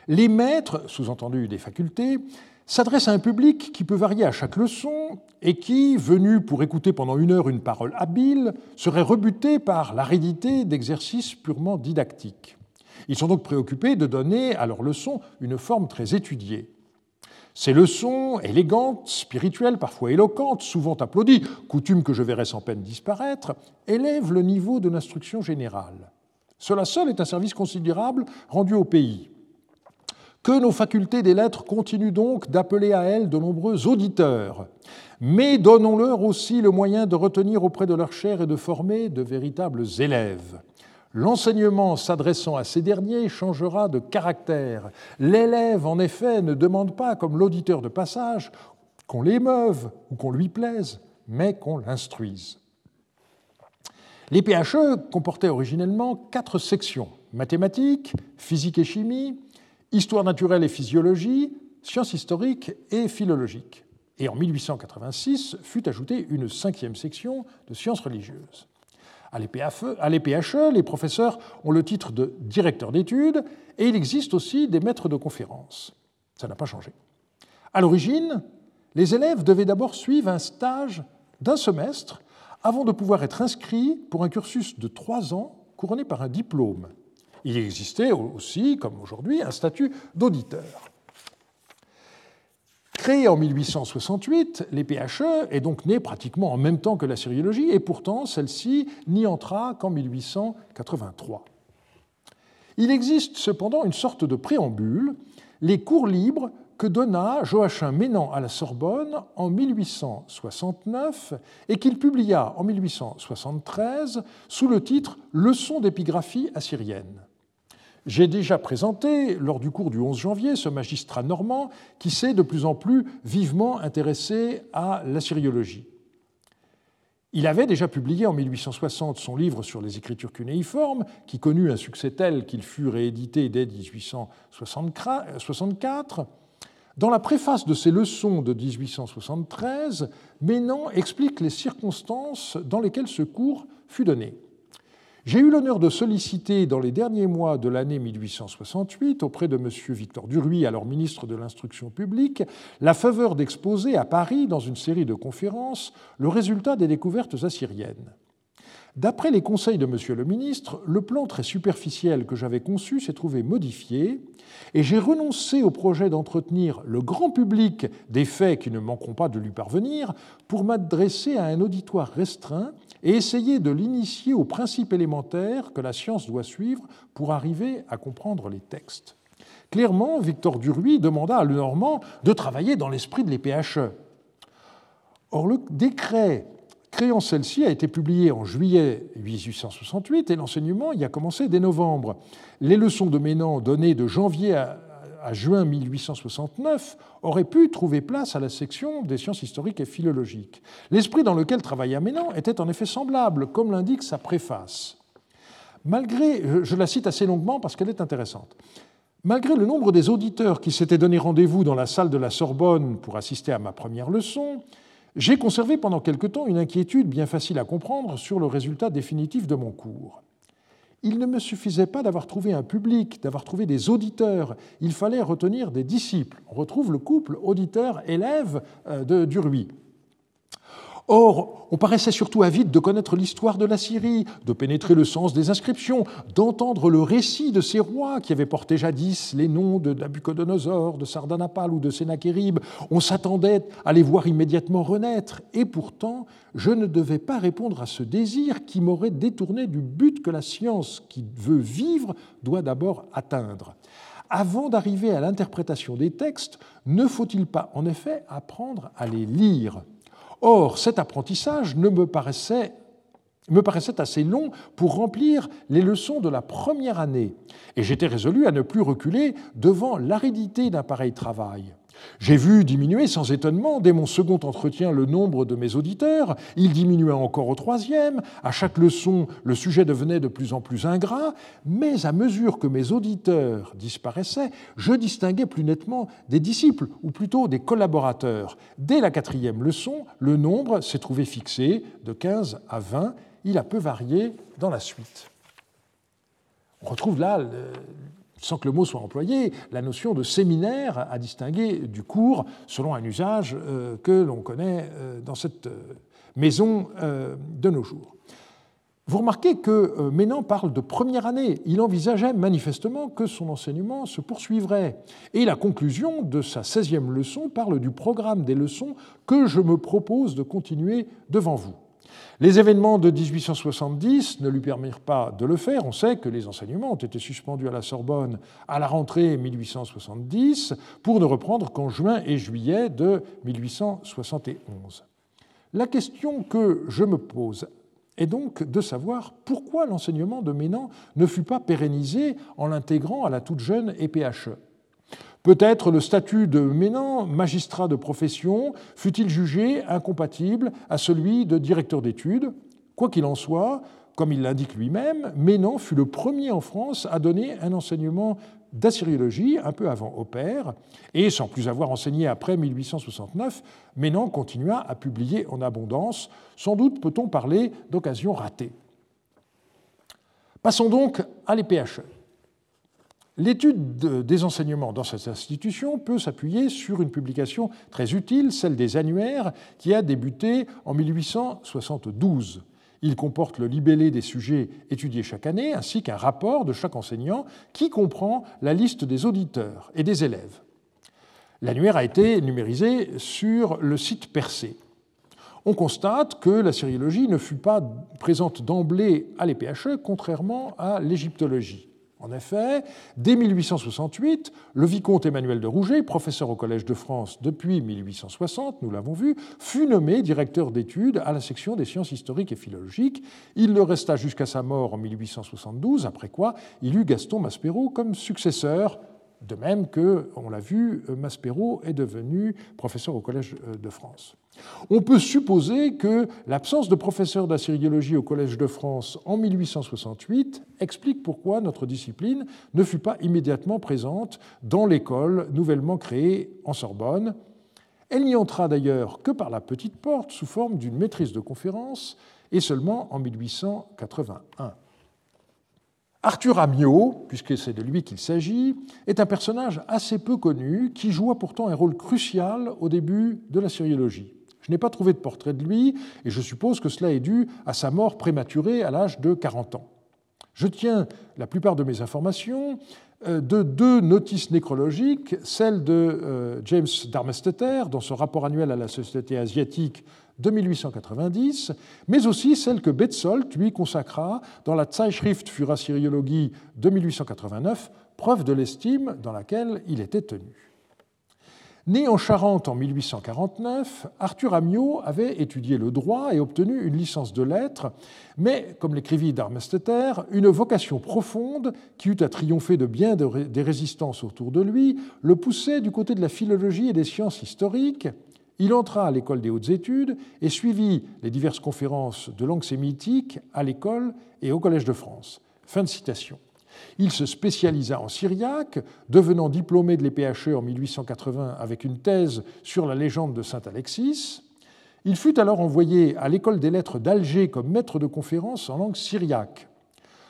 Les maîtres, sous-entendu des facultés, s'adresse à un public qui peut varier à chaque leçon et qui, venu pour écouter pendant une heure une parole habile, serait rebuté par l'aridité d'exercices purement didactiques. Ils sont donc préoccupés de donner à leurs leçons une forme très étudiée. Ces leçons, élégantes, spirituelles, parfois éloquentes, souvent applaudies, coutume que je verrai sans peine disparaître, élèvent le niveau de l'instruction générale. Cela seul est un service considérable rendu au pays. Que nos facultés des lettres continuent donc d'appeler à elles de nombreux auditeurs, mais donnons-leur aussi le moyen de retenir auprès de leur chair et de former de véritables élèves. L'enseignement s'adressant à ces derniers changera de caractère. L'élève, en effet, ne demande pas, comme l'auditeur de passage, qu'on l'émeuve ou qu'on lui plaise, mais qu'on l'instruise. Les PHE comportaient originellement quatre sections mathématiques, physique et chimie, histoire naturelle et physiologie, sciences historiques et philologiques. Et en 1886 fut ajoutée une cinquième section de sciences religieuses. À l'EPHE, les professeurs ont le titre de directeur d'études et il existe aussi des maîtres de conférences. Ça n'a pas changé. À l'origine, les élèves devaient d'abord suivre un stage d'un semestre avant de pouvoir être inscrits pour un cursus de trois ans couronné par un diplôme il existait aussi, comme aujourd'hui, un statut d'auditeur. Créé en 1868, les PHE est donc née pratiquement en même temps que la sériologie, et pourtant celle-ci n'y entra qu'en 1883. Il existe cependant une sorte de préambule, les cours libres que donna Joachim Ménan à la Sorbonne en 1869 et qu'il publia en 1873 sous le titre Leçons d'épigraphie assyrienne. J'ai déjà présenté, lors du cours du 11 janvier, ce magistrat normand qui s'est de plus en plus vivement intéressé à la syriologie. Il avait déjà publié en 1860 son livre sur les écritures cunéiformes, qui connut un succès tel qu'il fut réédité dès 1864. Dans la préface de ses leçons de 1873, Ménan explique les circonstances dans lesquelles ce cours fut donné. J'ai eu l'honneur de solliciter dans les derniers mois de l'année 1868, auprès de M. Victor Duruy, alors ministre de l'Instruction publique, la faveur d'exposer à Paris, dans une série de conférences, le résultat des découvertes assyriennes. D'après les conseils de M. le ministre, le plan très superficiel que j'avais conçu s'est trouvé modifié et j'ai renoncé au projet d'entretenir le grand public des faits qui ne manqueront pas de lui parvenir pour m'adresser à un auditoire restreint et essayer de l'initier aux principes élémentaires que la science doit suivre pour arriver à comprendre les textes. Clairement, Victor Duruy demanda à Lenormand de travailler dans l'esprit de l'EPHE. Or, le décret créant celle-ci a été publiée en juillet 1868 et l'enseignement y a commencé dès novembre. Les leçons de Ménan données de janvier à, juin 1869 auraient pu trouver place à la section des sciences historiques et philologiques. L'esprit dans lequel travailla Ménan était en effet semblable, comme l'indique sa préface. Malgré, je la cite assez longuement parce qu'elle est intéressante, Malgré le nombre des auditeurs qui s'étaient donné rendez-vous dans la salle de la Sorbonne pour assister à ma première leçon, j'ai conservé pendant quelque temps une inquiétude bien facile à comprendre sur le résultat définitif de mon cours. Il ne me suffisait pas d'avoir trouvé un public, d'avoir trouvé des auditeurs, il fallait retenir des disciples. On retrouve le couple auditeur-élève euh, de Duruy. Or, on paraissait surtout avide de connaître l'histoire de la Syrie, de pénétrer le sens des inscriptions, d'entendre le récit de ces rois qui avaient porté jadis les noms de Nabucodonosor, de Sardanapal ou de Sennacherib. On s'attendait à les voir immédiatement renaître, et pourtant, je ne devais pas répondre à ce désir qui m'aurait détourné du but que la science qui veut vivre doit d'abord atteindre. Avant d'arriver à l'interprétation des textes, ne faut-il pas en effet apprendre à les lire? Or, cet apprentissage me paraissait assez long pour remplir les leçons de la première année, et j'étais résolu à ne plus reculer devant l'aridité d'un pareil travail. J'ai vu diminuer sans étonnement dès mon second entretien le nombre de mes auditeurs, il diminua encore au troisième, à chaque leçon le sujet devenait de plus en plus ingrat, mais à mesure que mes auditeurs disparaissaient, je distinguais plus nettement des disciples, ou plutôt des collaborateurs. Dès la quatrième leçon, le nombre s'est trouvé fixé de 15 à 20, il a peu varié dans la suite. On retrouve là sans que le mot soit employé, la notion de séminaire à distinguer du cours selon un usage euh, que l'on connaît euh, dans cette euh, maison de nos jours. Vous remarquez que Ménan parle de première année. Il envisageait manifestement que son enseignement se poursuivrait. Et la conclusion de sa 16e leçon parle du programme des leçons que je me propose de continuer devant vous. Les événements de 1870 ne lui permirent pas de le faire. On sait que les enseignements ont été suspendus à la Sorbonne à la rentrée 1870 pour ne reprendre qu'en juin et juillet de 1871. La question que je me pose est donc de savoir pourquoi l'enseignement de Ménan ne fut pas pérennisé en l'intégrant à la toute jeune EPHE. Peut-être le statut de Ménan, magistrat de profession, fut-il jugé incompatible à celui de directeur d'études. Quoi qu'il en soit, comme il l'indique lui-même, Ménan fut le premier en France à donner un enseignement d'assyriologie un peu avant Opère, et sans plus avoir enseigné après 1869, Ménan continua à publier en abondance. Sans doute peut-on parler d'occasion ratée. Passons donc à l'EPHE. L'étude des enseignements dans cette institution peut s'appuyer sur une publication très utile, celle des annuaires, qui a débuté en 1872. Il comporte le libellé des sujets étudiés chaque année, ainsi qu'un rapport de chaque enseignant qui comprend la liste des auditeurs et des élèves. L'annuaire a été numérisé sur le site Percé. On constate que la sériologie ne fut pas présente d'emblée à l'EPHE, contrairement à l'égyptologie. En effet, dès 1868, le vicomte Emmanuel de Rouget, professeur au Collège de France depuis 1860, nous l'avons vu, fut nommé directeur d'études à la section des sciences historiques et philologiques. Il le resta jusqu'à sa mort en 1872, après quoi il eut Gaston Maspero comme successeur de même que, on l'a vu, Maspero est devenu professeur au Collège de France. On peut supposer que l'absence de professeur d'assyriologie au Collège de France en 1868 explique pourquoi notre discipline ne fut pas immédiatement présente dans l'école nouvellement créée en Sorbonne. Elle n'y entra d'ailleurs que par la petite porte sous forme d'une maîtrise de conférence et seulement en 1881. Arthur Amiot, puisque c'est de lui qu'il s'agit, est un personnage assez peu connu qui joua pourtant un rôle crucial au début de la sériologie. Je n'ai pas trouvé de portrait de lui et je suppose que cela est dû à sa mort prématurée à l'âge de 40 ans. Je tiens la plupart de mes informations euh, de deux notices nécrologiques, celle de euh, James Darmesteter dans son rapport annuel à la Société asiatique de 1890, mais aussi celle que Betzold lui consacra dans la Zeitschrift für Assyriologie de 1889, preuve de l'estime dans laquelle il était tenu. Né en Charente en 1849, Arthur Amiot avait étudié le droit et obtenu une licence de lettres, mais, comme l'écrivit Darmesteter, une vocation profonde qui eut à triompher de bien des résistances autour de lui le poussait du côté de la philologie et des sciences historiques. Il entra à l'école des hautes études et suivit les diverses conférences de langue sémitique à l'école et au Collège de France. Fin de citation. Il se spécialisa en syriaque, devenant diplômé de l'EPHE en 1880 avec une thèse sur la légende de Saint Alexis. Il fut alors envoyé à l'école des lettres d'Alger comme maître de conférence en langue syriaque.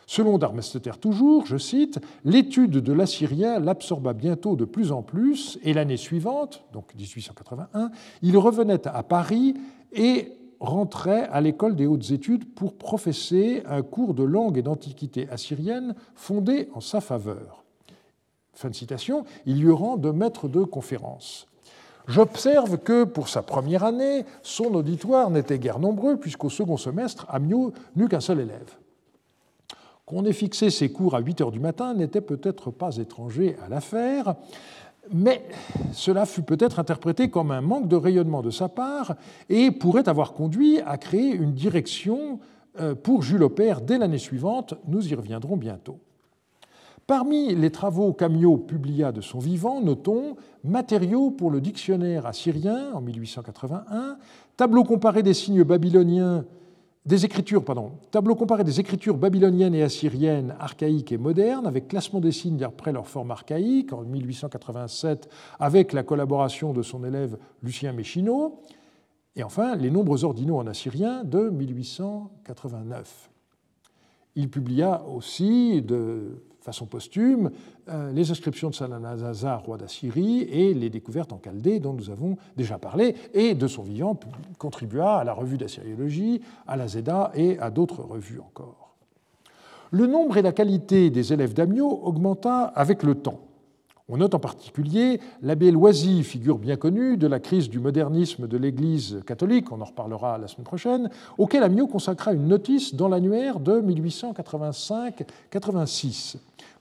Selon Darmesteter toujours, je cite, l'étude de l'assyrien l'absorba bientôt de plus en plus et l'année suivante, donc 1881, il revenait à Paris et rentrait à l'école des hautes études pour professer un cours de langue et d'antiquité assyrienne fondé en sa faveur. Fin de citation, il y rend de maître de conférence. J'observe que pour sa première année, son auditoire n'était guère nombreux, puisqu'au second semestre, Amiot n'eut qu'un seul élève. Qu'on ait fixé ses cours à 8 heures du matin n'était peut-être pas étranger à l'affaire, mais cela fut peut-être interprété comme un manque de rayonnement de sa part et pourrait avoir conduit à créer une direction euh, pour Jules Aupert dès l'année suivante. Nous y reviendrons bientôt. Parmi les travaux qu'Amiot publia de son vivant, notons Matériaux pour le dictionnaire assyrien en 1881, Tableau comparé des signes babyloniens des écritures, pardon, tableau comparé des écritures babyloniennes et assyriennes archaïques et modernes, avec classement des signes d'après leur forme archaïque, en 1887, avec la collaboration de son élève Lucien Méchineau, et enfin les nombres ordinaux en assyrien de 1889. Il publia aussi de façon posthume euh, les inscriptions de Sananazar, roi d'Assyrie, et les découvertes en Chaldée dont nous avons déjà parlé, et de son vivant contribua à la revue d'Assyriologie, à la Zeda et à d'autres revues encore. Le nombre et la qualité des élèves d'Amiot augmenta avec le temps. On note en particulier l'abbé Loisy, figure bien connue de la crise du modernisme de l'Église catholique, on en reparlera la semaine prochaine, auquel Amiot consacra une notice dans l'annuaire de 1885-86.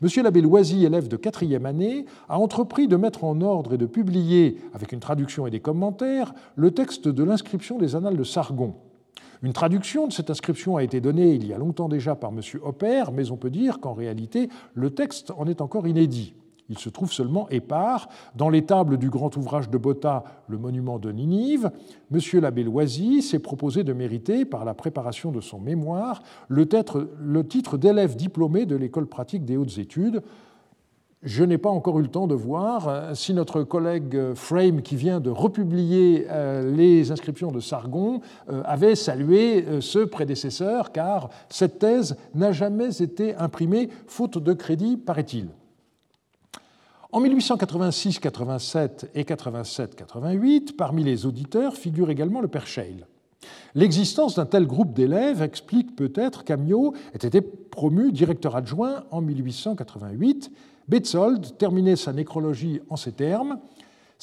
Monsieur l'abbé Loisy, élève de quatrième année, a entrepris de mettre en ordre et de publier, avec une traduction et des commentaires, le texte de l'inscription des Annales de Sargon. Une traduction de cette inscription a été donnée il y a longtemps déjà par M. Hopper, mais on peut dire qu'en réalité, le texte en est encore inédit. Il se trouve seulement épars dans les tables du grand ouvrage de Botta, le monument de Ninive. Monsieur l'abbé Loisy s'est proposé de mériter, par la préparation de son mémoire, le titre, d'élève diplômé de l'école pratique des hautes études. Je n'ai pas encore eu le temps de voir euh, si notre collègue Frame, qui vient de republier euh, les inscriptions de Sargon, euh, avait salué ce prédécesseur, car cette thèse n'a jamais été imprimée, faute de crédit, paraît-il. En 1886-87 et 87-88, parmi les auditeurs figure également le père Scheil. L'existence d'un tel groupe d'élèves explique peut-être qu'Amiot ait été promu directeur adjoint en 1888. Betzold terminait sa nécrologie en ces termes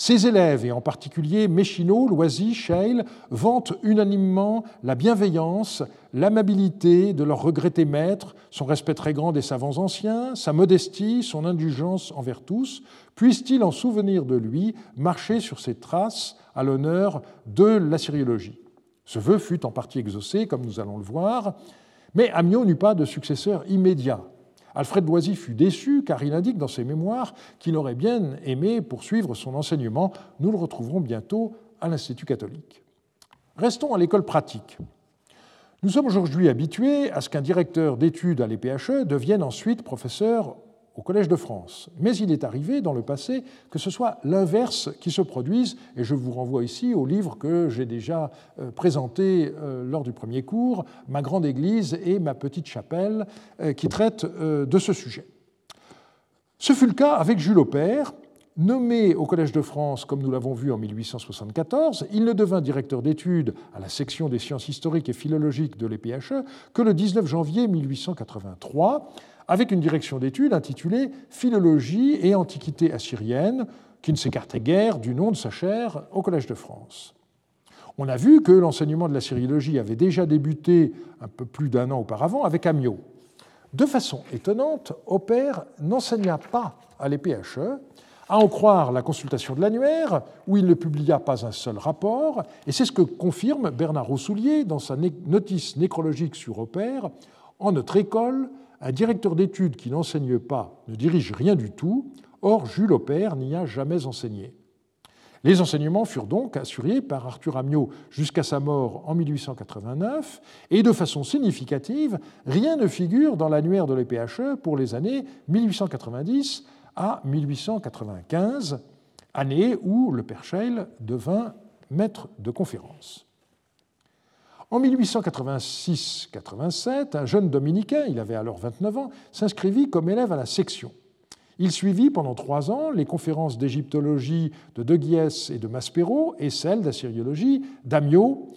ses élèves, et en particulier Méchineau, Loisy, Scheil, vantent unanimement la bienveillance, l'amabilité de leur regretté maître, son respect très grand des savants anciens, sa modestie, son indulgence envers tous. Puissent-ils, en souvenir de lui, marcher sur ses traces à l'honneur de l'assyriologie Ce vœu fut en partie exaucé, comme nous allons le voir, mais Amiot n'eut pas de successeur immédiat. Alfred Loisy fut déçu car il indique dans ses mémoires qu'il aurait bien aimé poursuivre son enseignement. Nous le retrouverons bientôt à l'Institut catholique. Restons à l'école pratique. Nous sommes aujourd'hui habitués à ce qu'un directeur d'études à l'EPHE devienne ensuite professeur au Collège de France. Mais il est arrivé dans le passé que ce soit l'inverse qui se produise, et je vous renvoie ici au livre que j'ai déjà euh, présenté euh, lors du premier cours, Ma grande église et ma petite chapelle, euh, qui traite de ce sujet. Ce fut le cas avec Jules Aupert, Nommé au Collège de France, comme nous l'avons vu en 1874, il ne devint directeur d'études à la section des sciences historiques et philologiques de l'EPHE que le 19 janvier 1883, avec une direction d'études intitulée Philologie et Antiquité assyrienne, qui ne s'écartait guère du nom de sa chaire au Collège de France. On a vu que l'enseignement de la syriologie avait déjà débuté un peu plus d'un an auparavant avec Amiot. De façon étonnante, Opère n'enseigna pas à l'EPHE, à en croire la consultation de l'annuaire, où il ne publia pas un seul rapport, et c'est ce que confirme Bernard Rosoulier dans sa notice nécrologique sur Opère. En notre école, un directeur d'études qui n'enseigne pas ne dirige rien du tout, or Jules Opère n'y a jamais enseigné. Les enseignements furent donc assurés par Arthur Amiot jusqu'à sa mort en 1889, et de façon significative, rien ne figure dans l'annuaire de l'EPHE pour les années 1890 à 1895, année où le père Scheil devint maître de conférence. En 1886-87, un jeune dominicain, il avait alors 29 ans, s'inscrivit comme élève à la section. Il suivit pendant trois ans les conférences d'égyptologie de De Guies et de Maspero et celles d'assyriologie d'Amiot,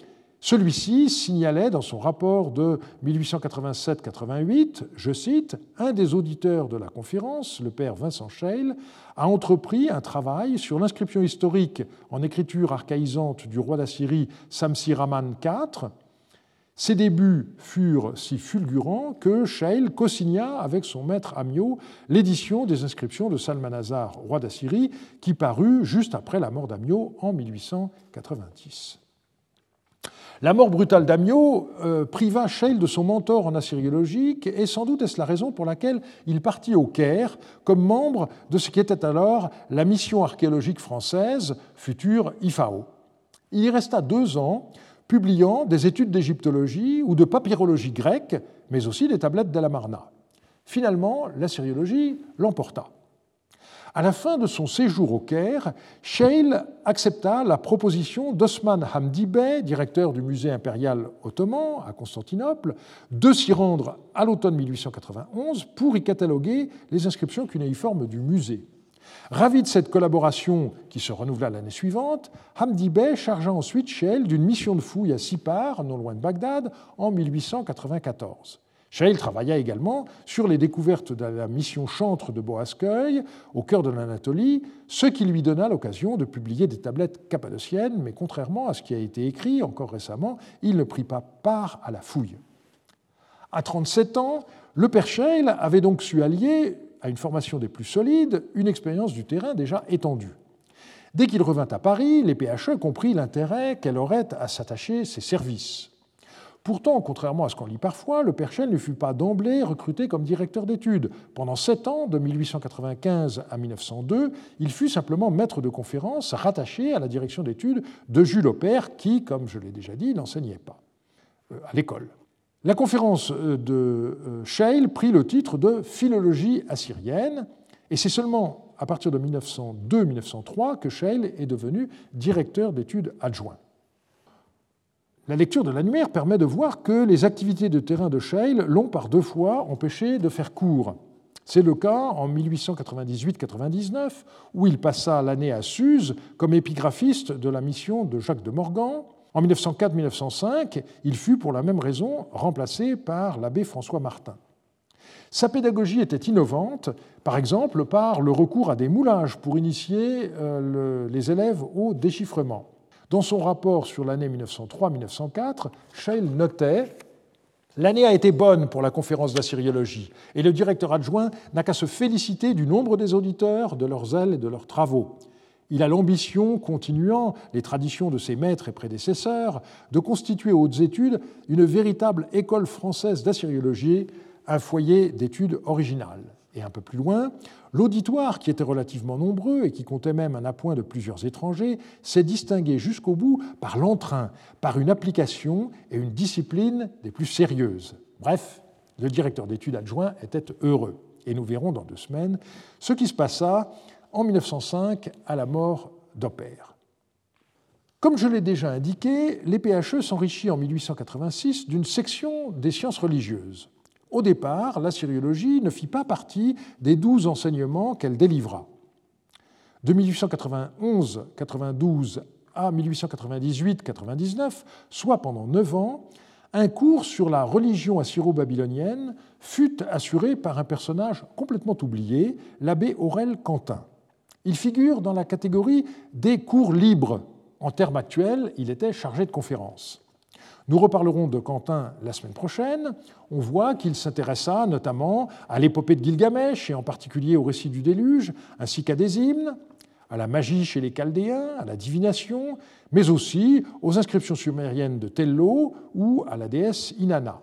celui-ci signalait dans son rapport de 1887-88, je cite, Un des auditeurs de la conférence, le père Vincent Scheil, a entrepris un travail sur l'inscription historique en écriture archaïsante du roi d'Assyrie Samsi Raman IV. Ses débuts furent si fulgurants que Scheil co-signa avec son maître Amiot l'édition des inscriptions de Salmanazar, roi d'Assyrie, qui parut juste après la mort d'Amiot en 1890. La mort brutale d'Amiot euh, priva Scheil de son mentor en assyriologie, et sans doute est-ce la raison pour laquelle il partit au Caire comme membre de ce qui était alors la mission archéologique française, future IFAO. Il y resta deux ans, publiant des études d'égyptologie ou de papyrologie grecque, mais aussi des tablettes d'Alamarna. Finalement, l'assyriologie l'emporta. À la fin de son séjour au Caire, Scheil accepta la proposition d'Osman Hamdi Bey, directeur du musée impérial ottoman à Constantinople, de s'y rendre à l'automne 1891 pour y cataloguer les inscriptions cunéiformes du musée. Ravi de cette collaboration qui se renouvela l'année suivante, Hamdi Bey chargea ensuite Scheil d'une mission de fouille à Sipar, non loin de Bagdad, en 1894. Scheil travailla également sur les découvertes de la mission chantre de Boasqueuil, au cœur de l'Anatolie, ce qui lui donna l'occasion de publier des tablettes cappadociennes, mais contrairement à ce qui a été écrit encore récemment, il ne prit pas part à la fouille. À 37 ans, le père Scheil avait donc su allier à une formation des plus solides une expérience du terrain déjà étendue. Dès qu'il revint à Paris, les PHE comprit l'intérêt qu'elle aurait à s'attacher ses services. Pourtant, contrairement à ce qu'on lit parfois, le Père ne fut pas d'emblée recruté comme directeur d'études. Pendant sept ans, de 1895 à 1902, il fut simplement maître de conférence rattaché à la direction d'études de Jules Aupert, qui, comme je l'ai déjà dit, n'enseignait pas euh, à l'école. La conférence euh, de euh, Scheil prit le titre de Philologie assyrienne, et c'est seulement à partir de 1902-1903 que Scheil est devenu directeur d'études adjoint. La lecture de l'annuaire permet de voir que les activités de terrain de Scheil l'ont par deux fois empêché de faire cours. C'est le cas en 1898-99, où il passa l'année à Suse comme épigraphiste de la mission de Jacques de Morgan. En 1904-1905, il fut pour la même raison remplacé par l'abbé François Martin. Sa pédagogie était innovante, par exemple par le recours à des moulages pour initier euh, les élèves au déchiffrement. Dans son rapport sur l'année 1903-1904, Scheil notait L'année a été bonne pour la conférence d'assyriologie et le directeur adjoint n'a qu'à se féliciter du nombre des auditeurs, de leurs ailes et de leurs travaux. Il a l'ambition, continuant les traditions de ses maîtres et prédécesseurs, de constituer aux hautes études une véritable école française d'assyriologie, un foyer d'études originales. Et un peu plus loin, l'auditoire, qui était relativement nombreux et qui comptait même un appoint de plusieurs étrangers, s'est distingué jusqu'au bout par l'entrain, par une application et une discipline des plus sérieuses. Bref, le directeur d'études adjoint était heureux. Et nous verrons dans deux semaines ce qui se passa en 1905 à la mort d'Opère. Comme je l'ai déjà indiqué, les PHE s'enrichit en 1886 d'une section des sciences religieuses. Au départ, la syriologie ne fit pas partie des douze enseignements qu'elle délivra. De 1891-92 à 1898-99, soit pendant neuf ans, un cours sur la religion assyro-babylonienne fut assuré par un personnage complètement oublié, l'abbé Aurel Quentin. Il figure dans la catégorie des cours libres. En termes actuels, il était chargé de conférences. Nous reparlerons de Quentin la semaine prochaine. On voit qu'il s'intéressa notamment à l'épopée de Gilgamesh et en particulier au récit du déluge, ainsi qu'à des hymnes, à la magie chez les Chaldéens, à la divination, mais aussi aux inscriptions sumériennes de Tello ou à la déesse Inanna.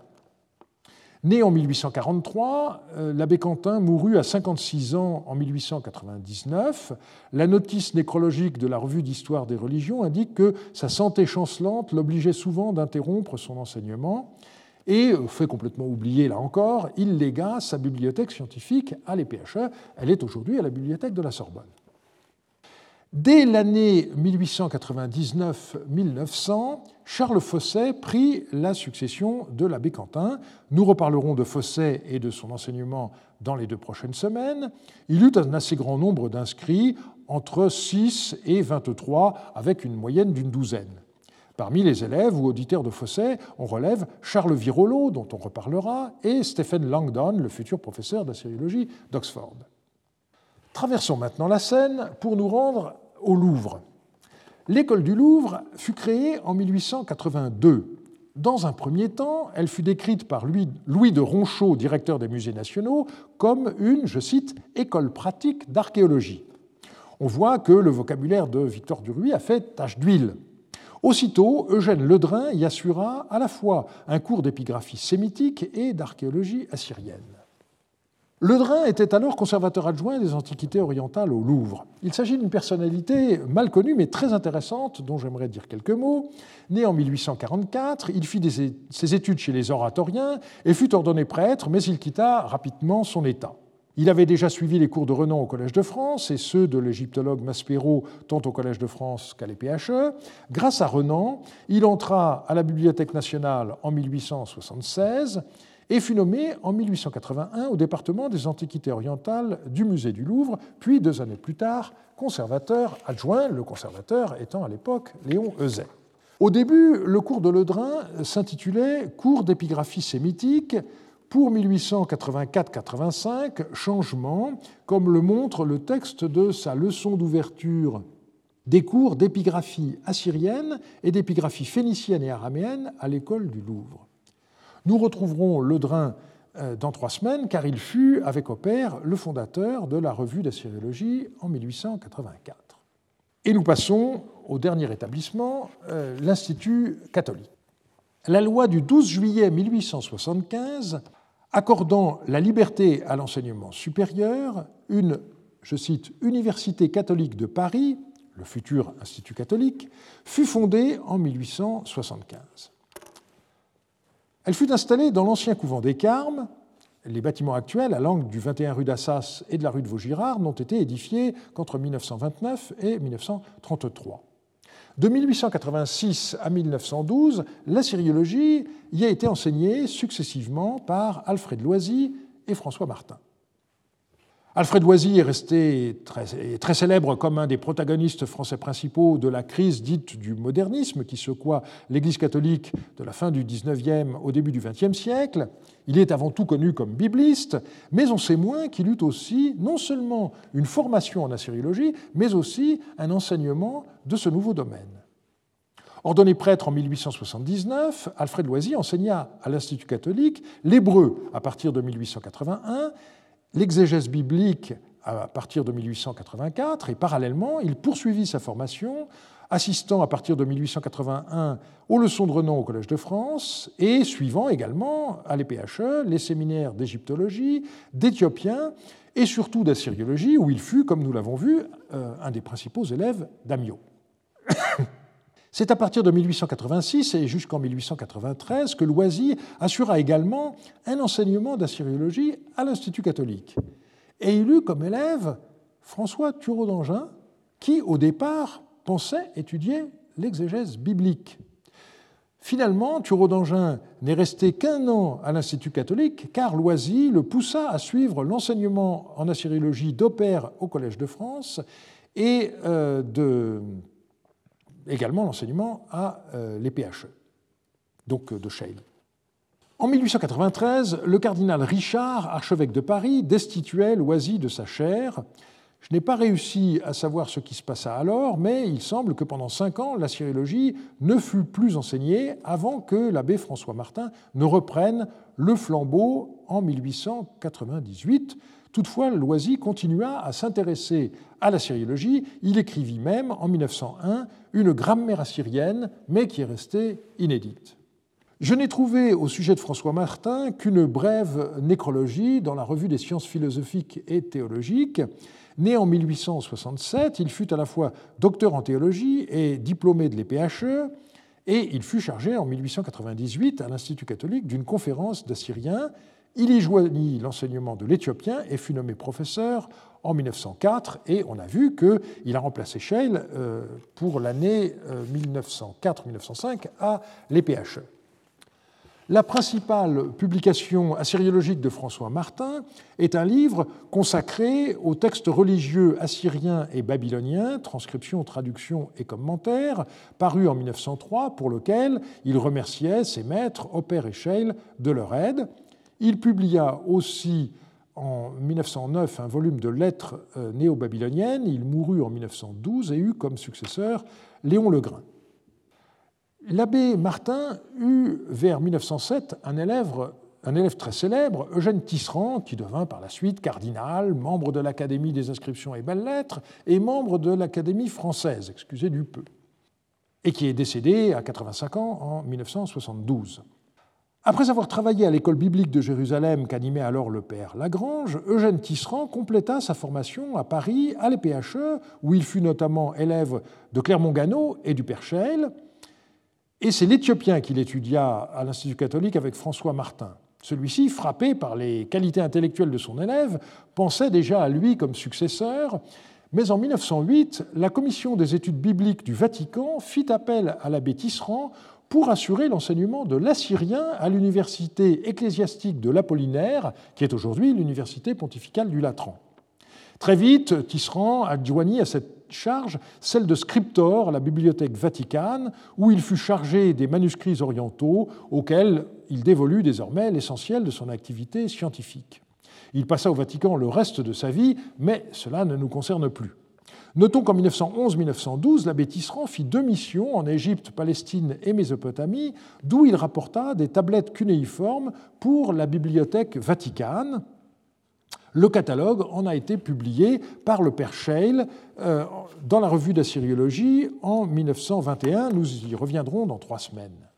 Né en 1843, euh, l'abbé Quentin mourut à 56 ans en 1899. La notice nécrologique de la Revue d'histoire des religions indique que sa santé chancelante l'obligeait souvent d'interrompre son enseignement. Et, euh, fait complètement oublier là encore, il légua sa bibliothèque scientifique à l'EPHE. Elle est aujourd'hui à la bibliothèque de la Sorbonne. Dès l'année 1899-1900, Charles Fosset prit la succession de l'abbé Quentin. Nous reparlerons de Fosset et de son enseignement dans les deux prochaines semaines. Il eut un assez grand nombre d'inscrits, entre 6 et 23, avec une moyenne d'une douzaine. Parmi les élèves ou auditeurs de Fosset, on relève Charles Virolo, dont on reparlera, et Stephen Langdon, le futur professeur d'assyriologie d'Oxford. Traversons maintenant la Seine pour nous rendre L'école du Louvre fut créée en 1882. Dans un premier temps, elle fut décrite par Louis de Ronchot, directeur des musées nationaux, comme une, je cite, école pratique d'archéologie. On voit que le vocabulaire de Victor Duruy a fait tache d'huile. Aussitôt, Eugène Ledrin y assura à la fois un cours d'épigraphie sémitique et d'archéologie assyrienne. Ledrin était alors conservateur adjoint des antiquités orientales au Louvre. Il s'agit d'une personnalité mal connue mais très intéressante dont j'aimerais dire quelques mots. Né en 1844, il fit ses études chez les oratoriens et fut ordonné prêtre, mais il quitta rapidement son état. Il avait déjà suivi les cours de Renan au Collège de France et ceux de l'égyptologue Maspero tant au Collège de France qu'à l'EPHE. Grâce à Renan, il entra à la Bibliothèque nationale en 1876 et fut nommé en 1881 au département des Antiquités orientales du musée du Louvre, puis deux années plus tard, conservateur adjoint, le conservateur étant à l'époque Léon Euzet. Au début, le cours de Ledrin s'intitulait Cours d'épigraphie sémitique. Pour 1884-85, changement, comme le montre le texte de sa leçon d'ouverture des cours d'épigraphie assyrienne et d'épigraphie phénicienne et araméenne à l'école du Louvre. Nous retrouverons Ledrin euh, dans trois semaines, car il fut, avec Opère, le fondateur de la revue d'assyriologie en 1884. Et nous passons au dernier établissement, euh, l'Institut catholique. La loi du 12 juillet 1875 accordant la liberté à l'enseignement supérieur, une, je cite, Université catholique de Paris, le futur Institut catholique, fut fondée en 1875. Elle fut installée dans l'ancien couvent des Carmes. Les bâtiments actuels, à l'angle du 21 rue d'Assas et de la rue de Vaugirard, n'ont été édifiés qu'entre 1929 et 1933. De 1886 à 1912, la syriologie y a été enseignée successivement par Alfred Loisy et François Martin. Alfred Loisy est resté très, célèbre comme un des protagonistes français principaux de la crise dite du modernisme qui secoua l'Église catholique de la fin du XIXe au début du XXe siècle. Il est avant tout connu comme bibliste, mais on sait moins qu'il eut aussi non seulement une formation en assyriologie, mais aussi un enseignement de ce nouveau domaine. Ordonné prêtre en 1879, Alfred Loisy enseigna à l'Institut catholique l'hébreu à partir de 1881 l'exégèse biblique à partir de 1884 et parallèlement, il poursuivit sa formation, assistant à partir de 1881 aux leçons de renom au Collège de France et suivant également à l'EPHE les séminaires d'égyptologie, d'éthiopien et surtout d'assyriologie, où il fut, comme nous l'avons vu, euh, un des principaux élèves d'Amio. C'est à partir de 1886 et jusqu'en 1893 que Loisy assura également un enseignement d'assyriologie à l'Institut catholique. Et il eut comme élève François Thureau d'Angin, qui au départ pensait étudier l'exégèse biblique. Finalement, Thureau d'Angin n'est resté qu'un an à l'Institut catholique car Loisy le poussa à suivre l'enseignement en assyriologie d'Opère au Collège de France et euh, de également l'enseignement à euh, l'EPHE, donc euh, de Scheil. En 1893, le cardinal Richard, archevêque de Paris, destituait Loisy de sa chaire. Je n'ai pas réussi à savoir ce qui se passa alors, mais il semble que pendant cinq ans, la syriologie ne fut plus enseignée avant que l'abbé François Martin ne reprenne le flambeau en 1898. Toutefois, Loisy continua à s'intéresser à la syriologie. Il écrivit même en 1901 une grammaire assyrienne, mais qui est restée inédite. Je n'ai trouvé au sujet de François Martin qu'une brève nécrologie dans la revue des sciences philosophiques et théologiques. Né en 1867, il fut à la fois docteur en théologie et diplômé de l'EPHE, et il fut chargé en 1898 à l'Institut catholique d'une conférence d'Assyriens. Il y joignit l'enseignement de l'éthiopien et fut nommé professeur en 1904 et on a vu qu'il a remplacé Scheil euh, pour l'année 1904-1905 euh, à l'EPHE. La principale publication assyriologique de François Martin est un livre consacré aux textes religieux assyriens et babyloniens, transcription, traduction et commentaires, paru en 1903, pour lequel il remerciait ses maîtres, Oper et Scheil, de leur aide. Il publia aussi en 1909 un volume de lettres euh, néo-babyloniennes. Il mourut en 1912 et eut comme successeur Léon Legrain. L'abbé Martin eut vers 1907 un élève, très célèbre, Eugène Tisserand, qui devint par la suite cardinal, membre de l'Académie des inscriptions et belles-lettres et membre de l'Académie française, excusez du peu, et qui est décédé à 85 ans en 1972. Après avoir travaillé à l'école biblique de Jérusalem qu'animait alors le père Lagrange, Eugène Tisserand compléta sa formation à Paris, à l'EPHE, où il fut notamment élève de Clermont-Ganneau et du père Scheil. Et c'est l'Éthiopien qu'il étudia à l'Institut catholique avec François Martin. Celui-ci, frappé par les qualités intellectuelles de son élève, pensait déjà à lui comme successeur, mais en 1908, la commission des études bibliques du Vatican fit appel à l'abbé Tisserand pour assurer l'enseignement de l'assyrien à l'université ecclésiastique de l'Apollinaire, qui est aujourd'hui l'université pontificale du Latran. Très vite, Tisserand adjoignit à cette charge celle de scriptor à la bibliothèque vaticane, où il fut chargé des manuscrits orientaux auxquels il dévolut désormais l'essentiel de son activité scientifique. Il passa au Vatican le reste de sa vie, mais cela ne nous concerne plus. Notons qu'en 1911-1912, l'abbé Tisserand fit deux missions en Égypte, Palestine et Mésopotamie, d'où il rapporta des tablettes cunéiformes pour la bibliothèque vaticane. Le catalogue en a été publié par le père Scheil euh, dans la revue d'Assyriologie en 1921. Nous y reviendrons dans trois semaines.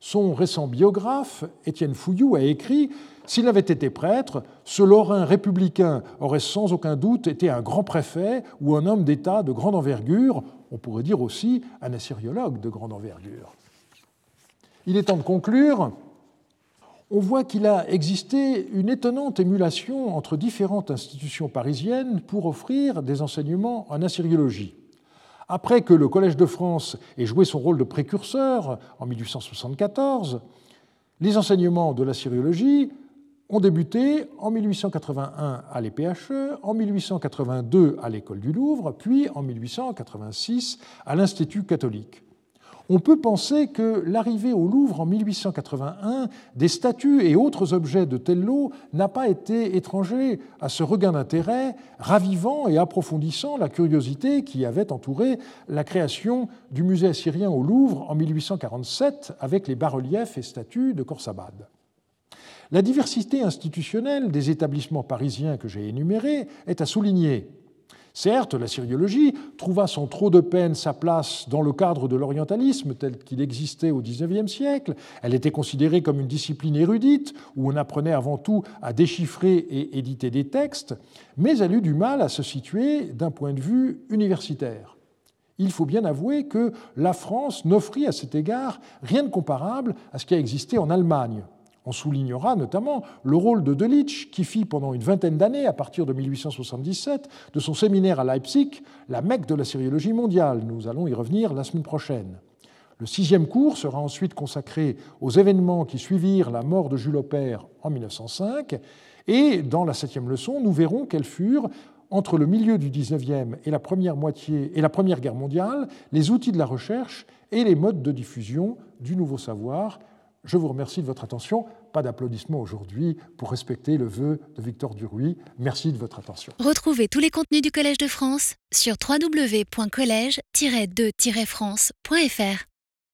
Son récent biographe, Étienne Fouillou, a écrit s'il avait été prêtre, ce Lorrain républicain aurait sans aucun doute été un grand préfet ou un homme d'État de grande envergure, on pourrait dire aussi un assyriologue de grande envergure. Il est temps de conclure. On voit qu'il a existé une étonnante émulation entre différentes institutions parisiennes pour offrir des enseignements en assyriologie. Après que le Collège de France ait joué son rôle de précurseur en 1874, les enseignements de l'assyriologie ont débuté en 1881 à l'EPHE, en 1882 à l'École du Louvre, puis en 1886 à l'Institut catholique. On peut penser que l'arrivée au Louvre en 1881 des statues et autres objets de Tello n'a pas été étranger à ce regain d'intérêt, ravivant et approfondissant la curiosité qui avait entouré la création du musée assyrien au Louvre en 1847 avec les bas-reliefs et statues de Khorsabad. La diversité institutionnelle des établissements parisiens que j'ai énumérés est à souligner. Certes, la syriologie trouva sans trop de peine sa place dans le cadre de l'orientalisme tel qu'il existait au XIXe siècle. Elle était considérée comme une discipline érudite où on apprenait avant tout à déchiffrer et éditer des textes, mais elle eut du mal à se situer d'un point de vue universitaire. il faut bien avouer que la France n'offrit à cet égard rien de comparable à ce qui a existé en Allemagne. On soulignera notamment le rôle de Delitzsch, qui fit pendant une vingtaine d'années, à partir de 1877, de son séminaire à Leipzig, la Mecque de la sériologie mondiale. Nous allons y revenir la semaine prochaine. Le sixième cours sera ensuite consacré aux événements qui suivirent la mort de Jules Aubert en 1905. Et dans la septième leçon, nous verrons quelles furent, entre le milieu du XIXe et la première moitié et la Première Guerre mondiale, les outils de la recherche et les modes de diffusion du nouveau savoir. Je vous remercie de votre attention. Pas d'applaudissements aujourd'hui pour respecter le vœu de Victor Duruy. Merci de votre attention.
Retrouvez tous les contenus du Collège de France sur www.colège-2-france.fr.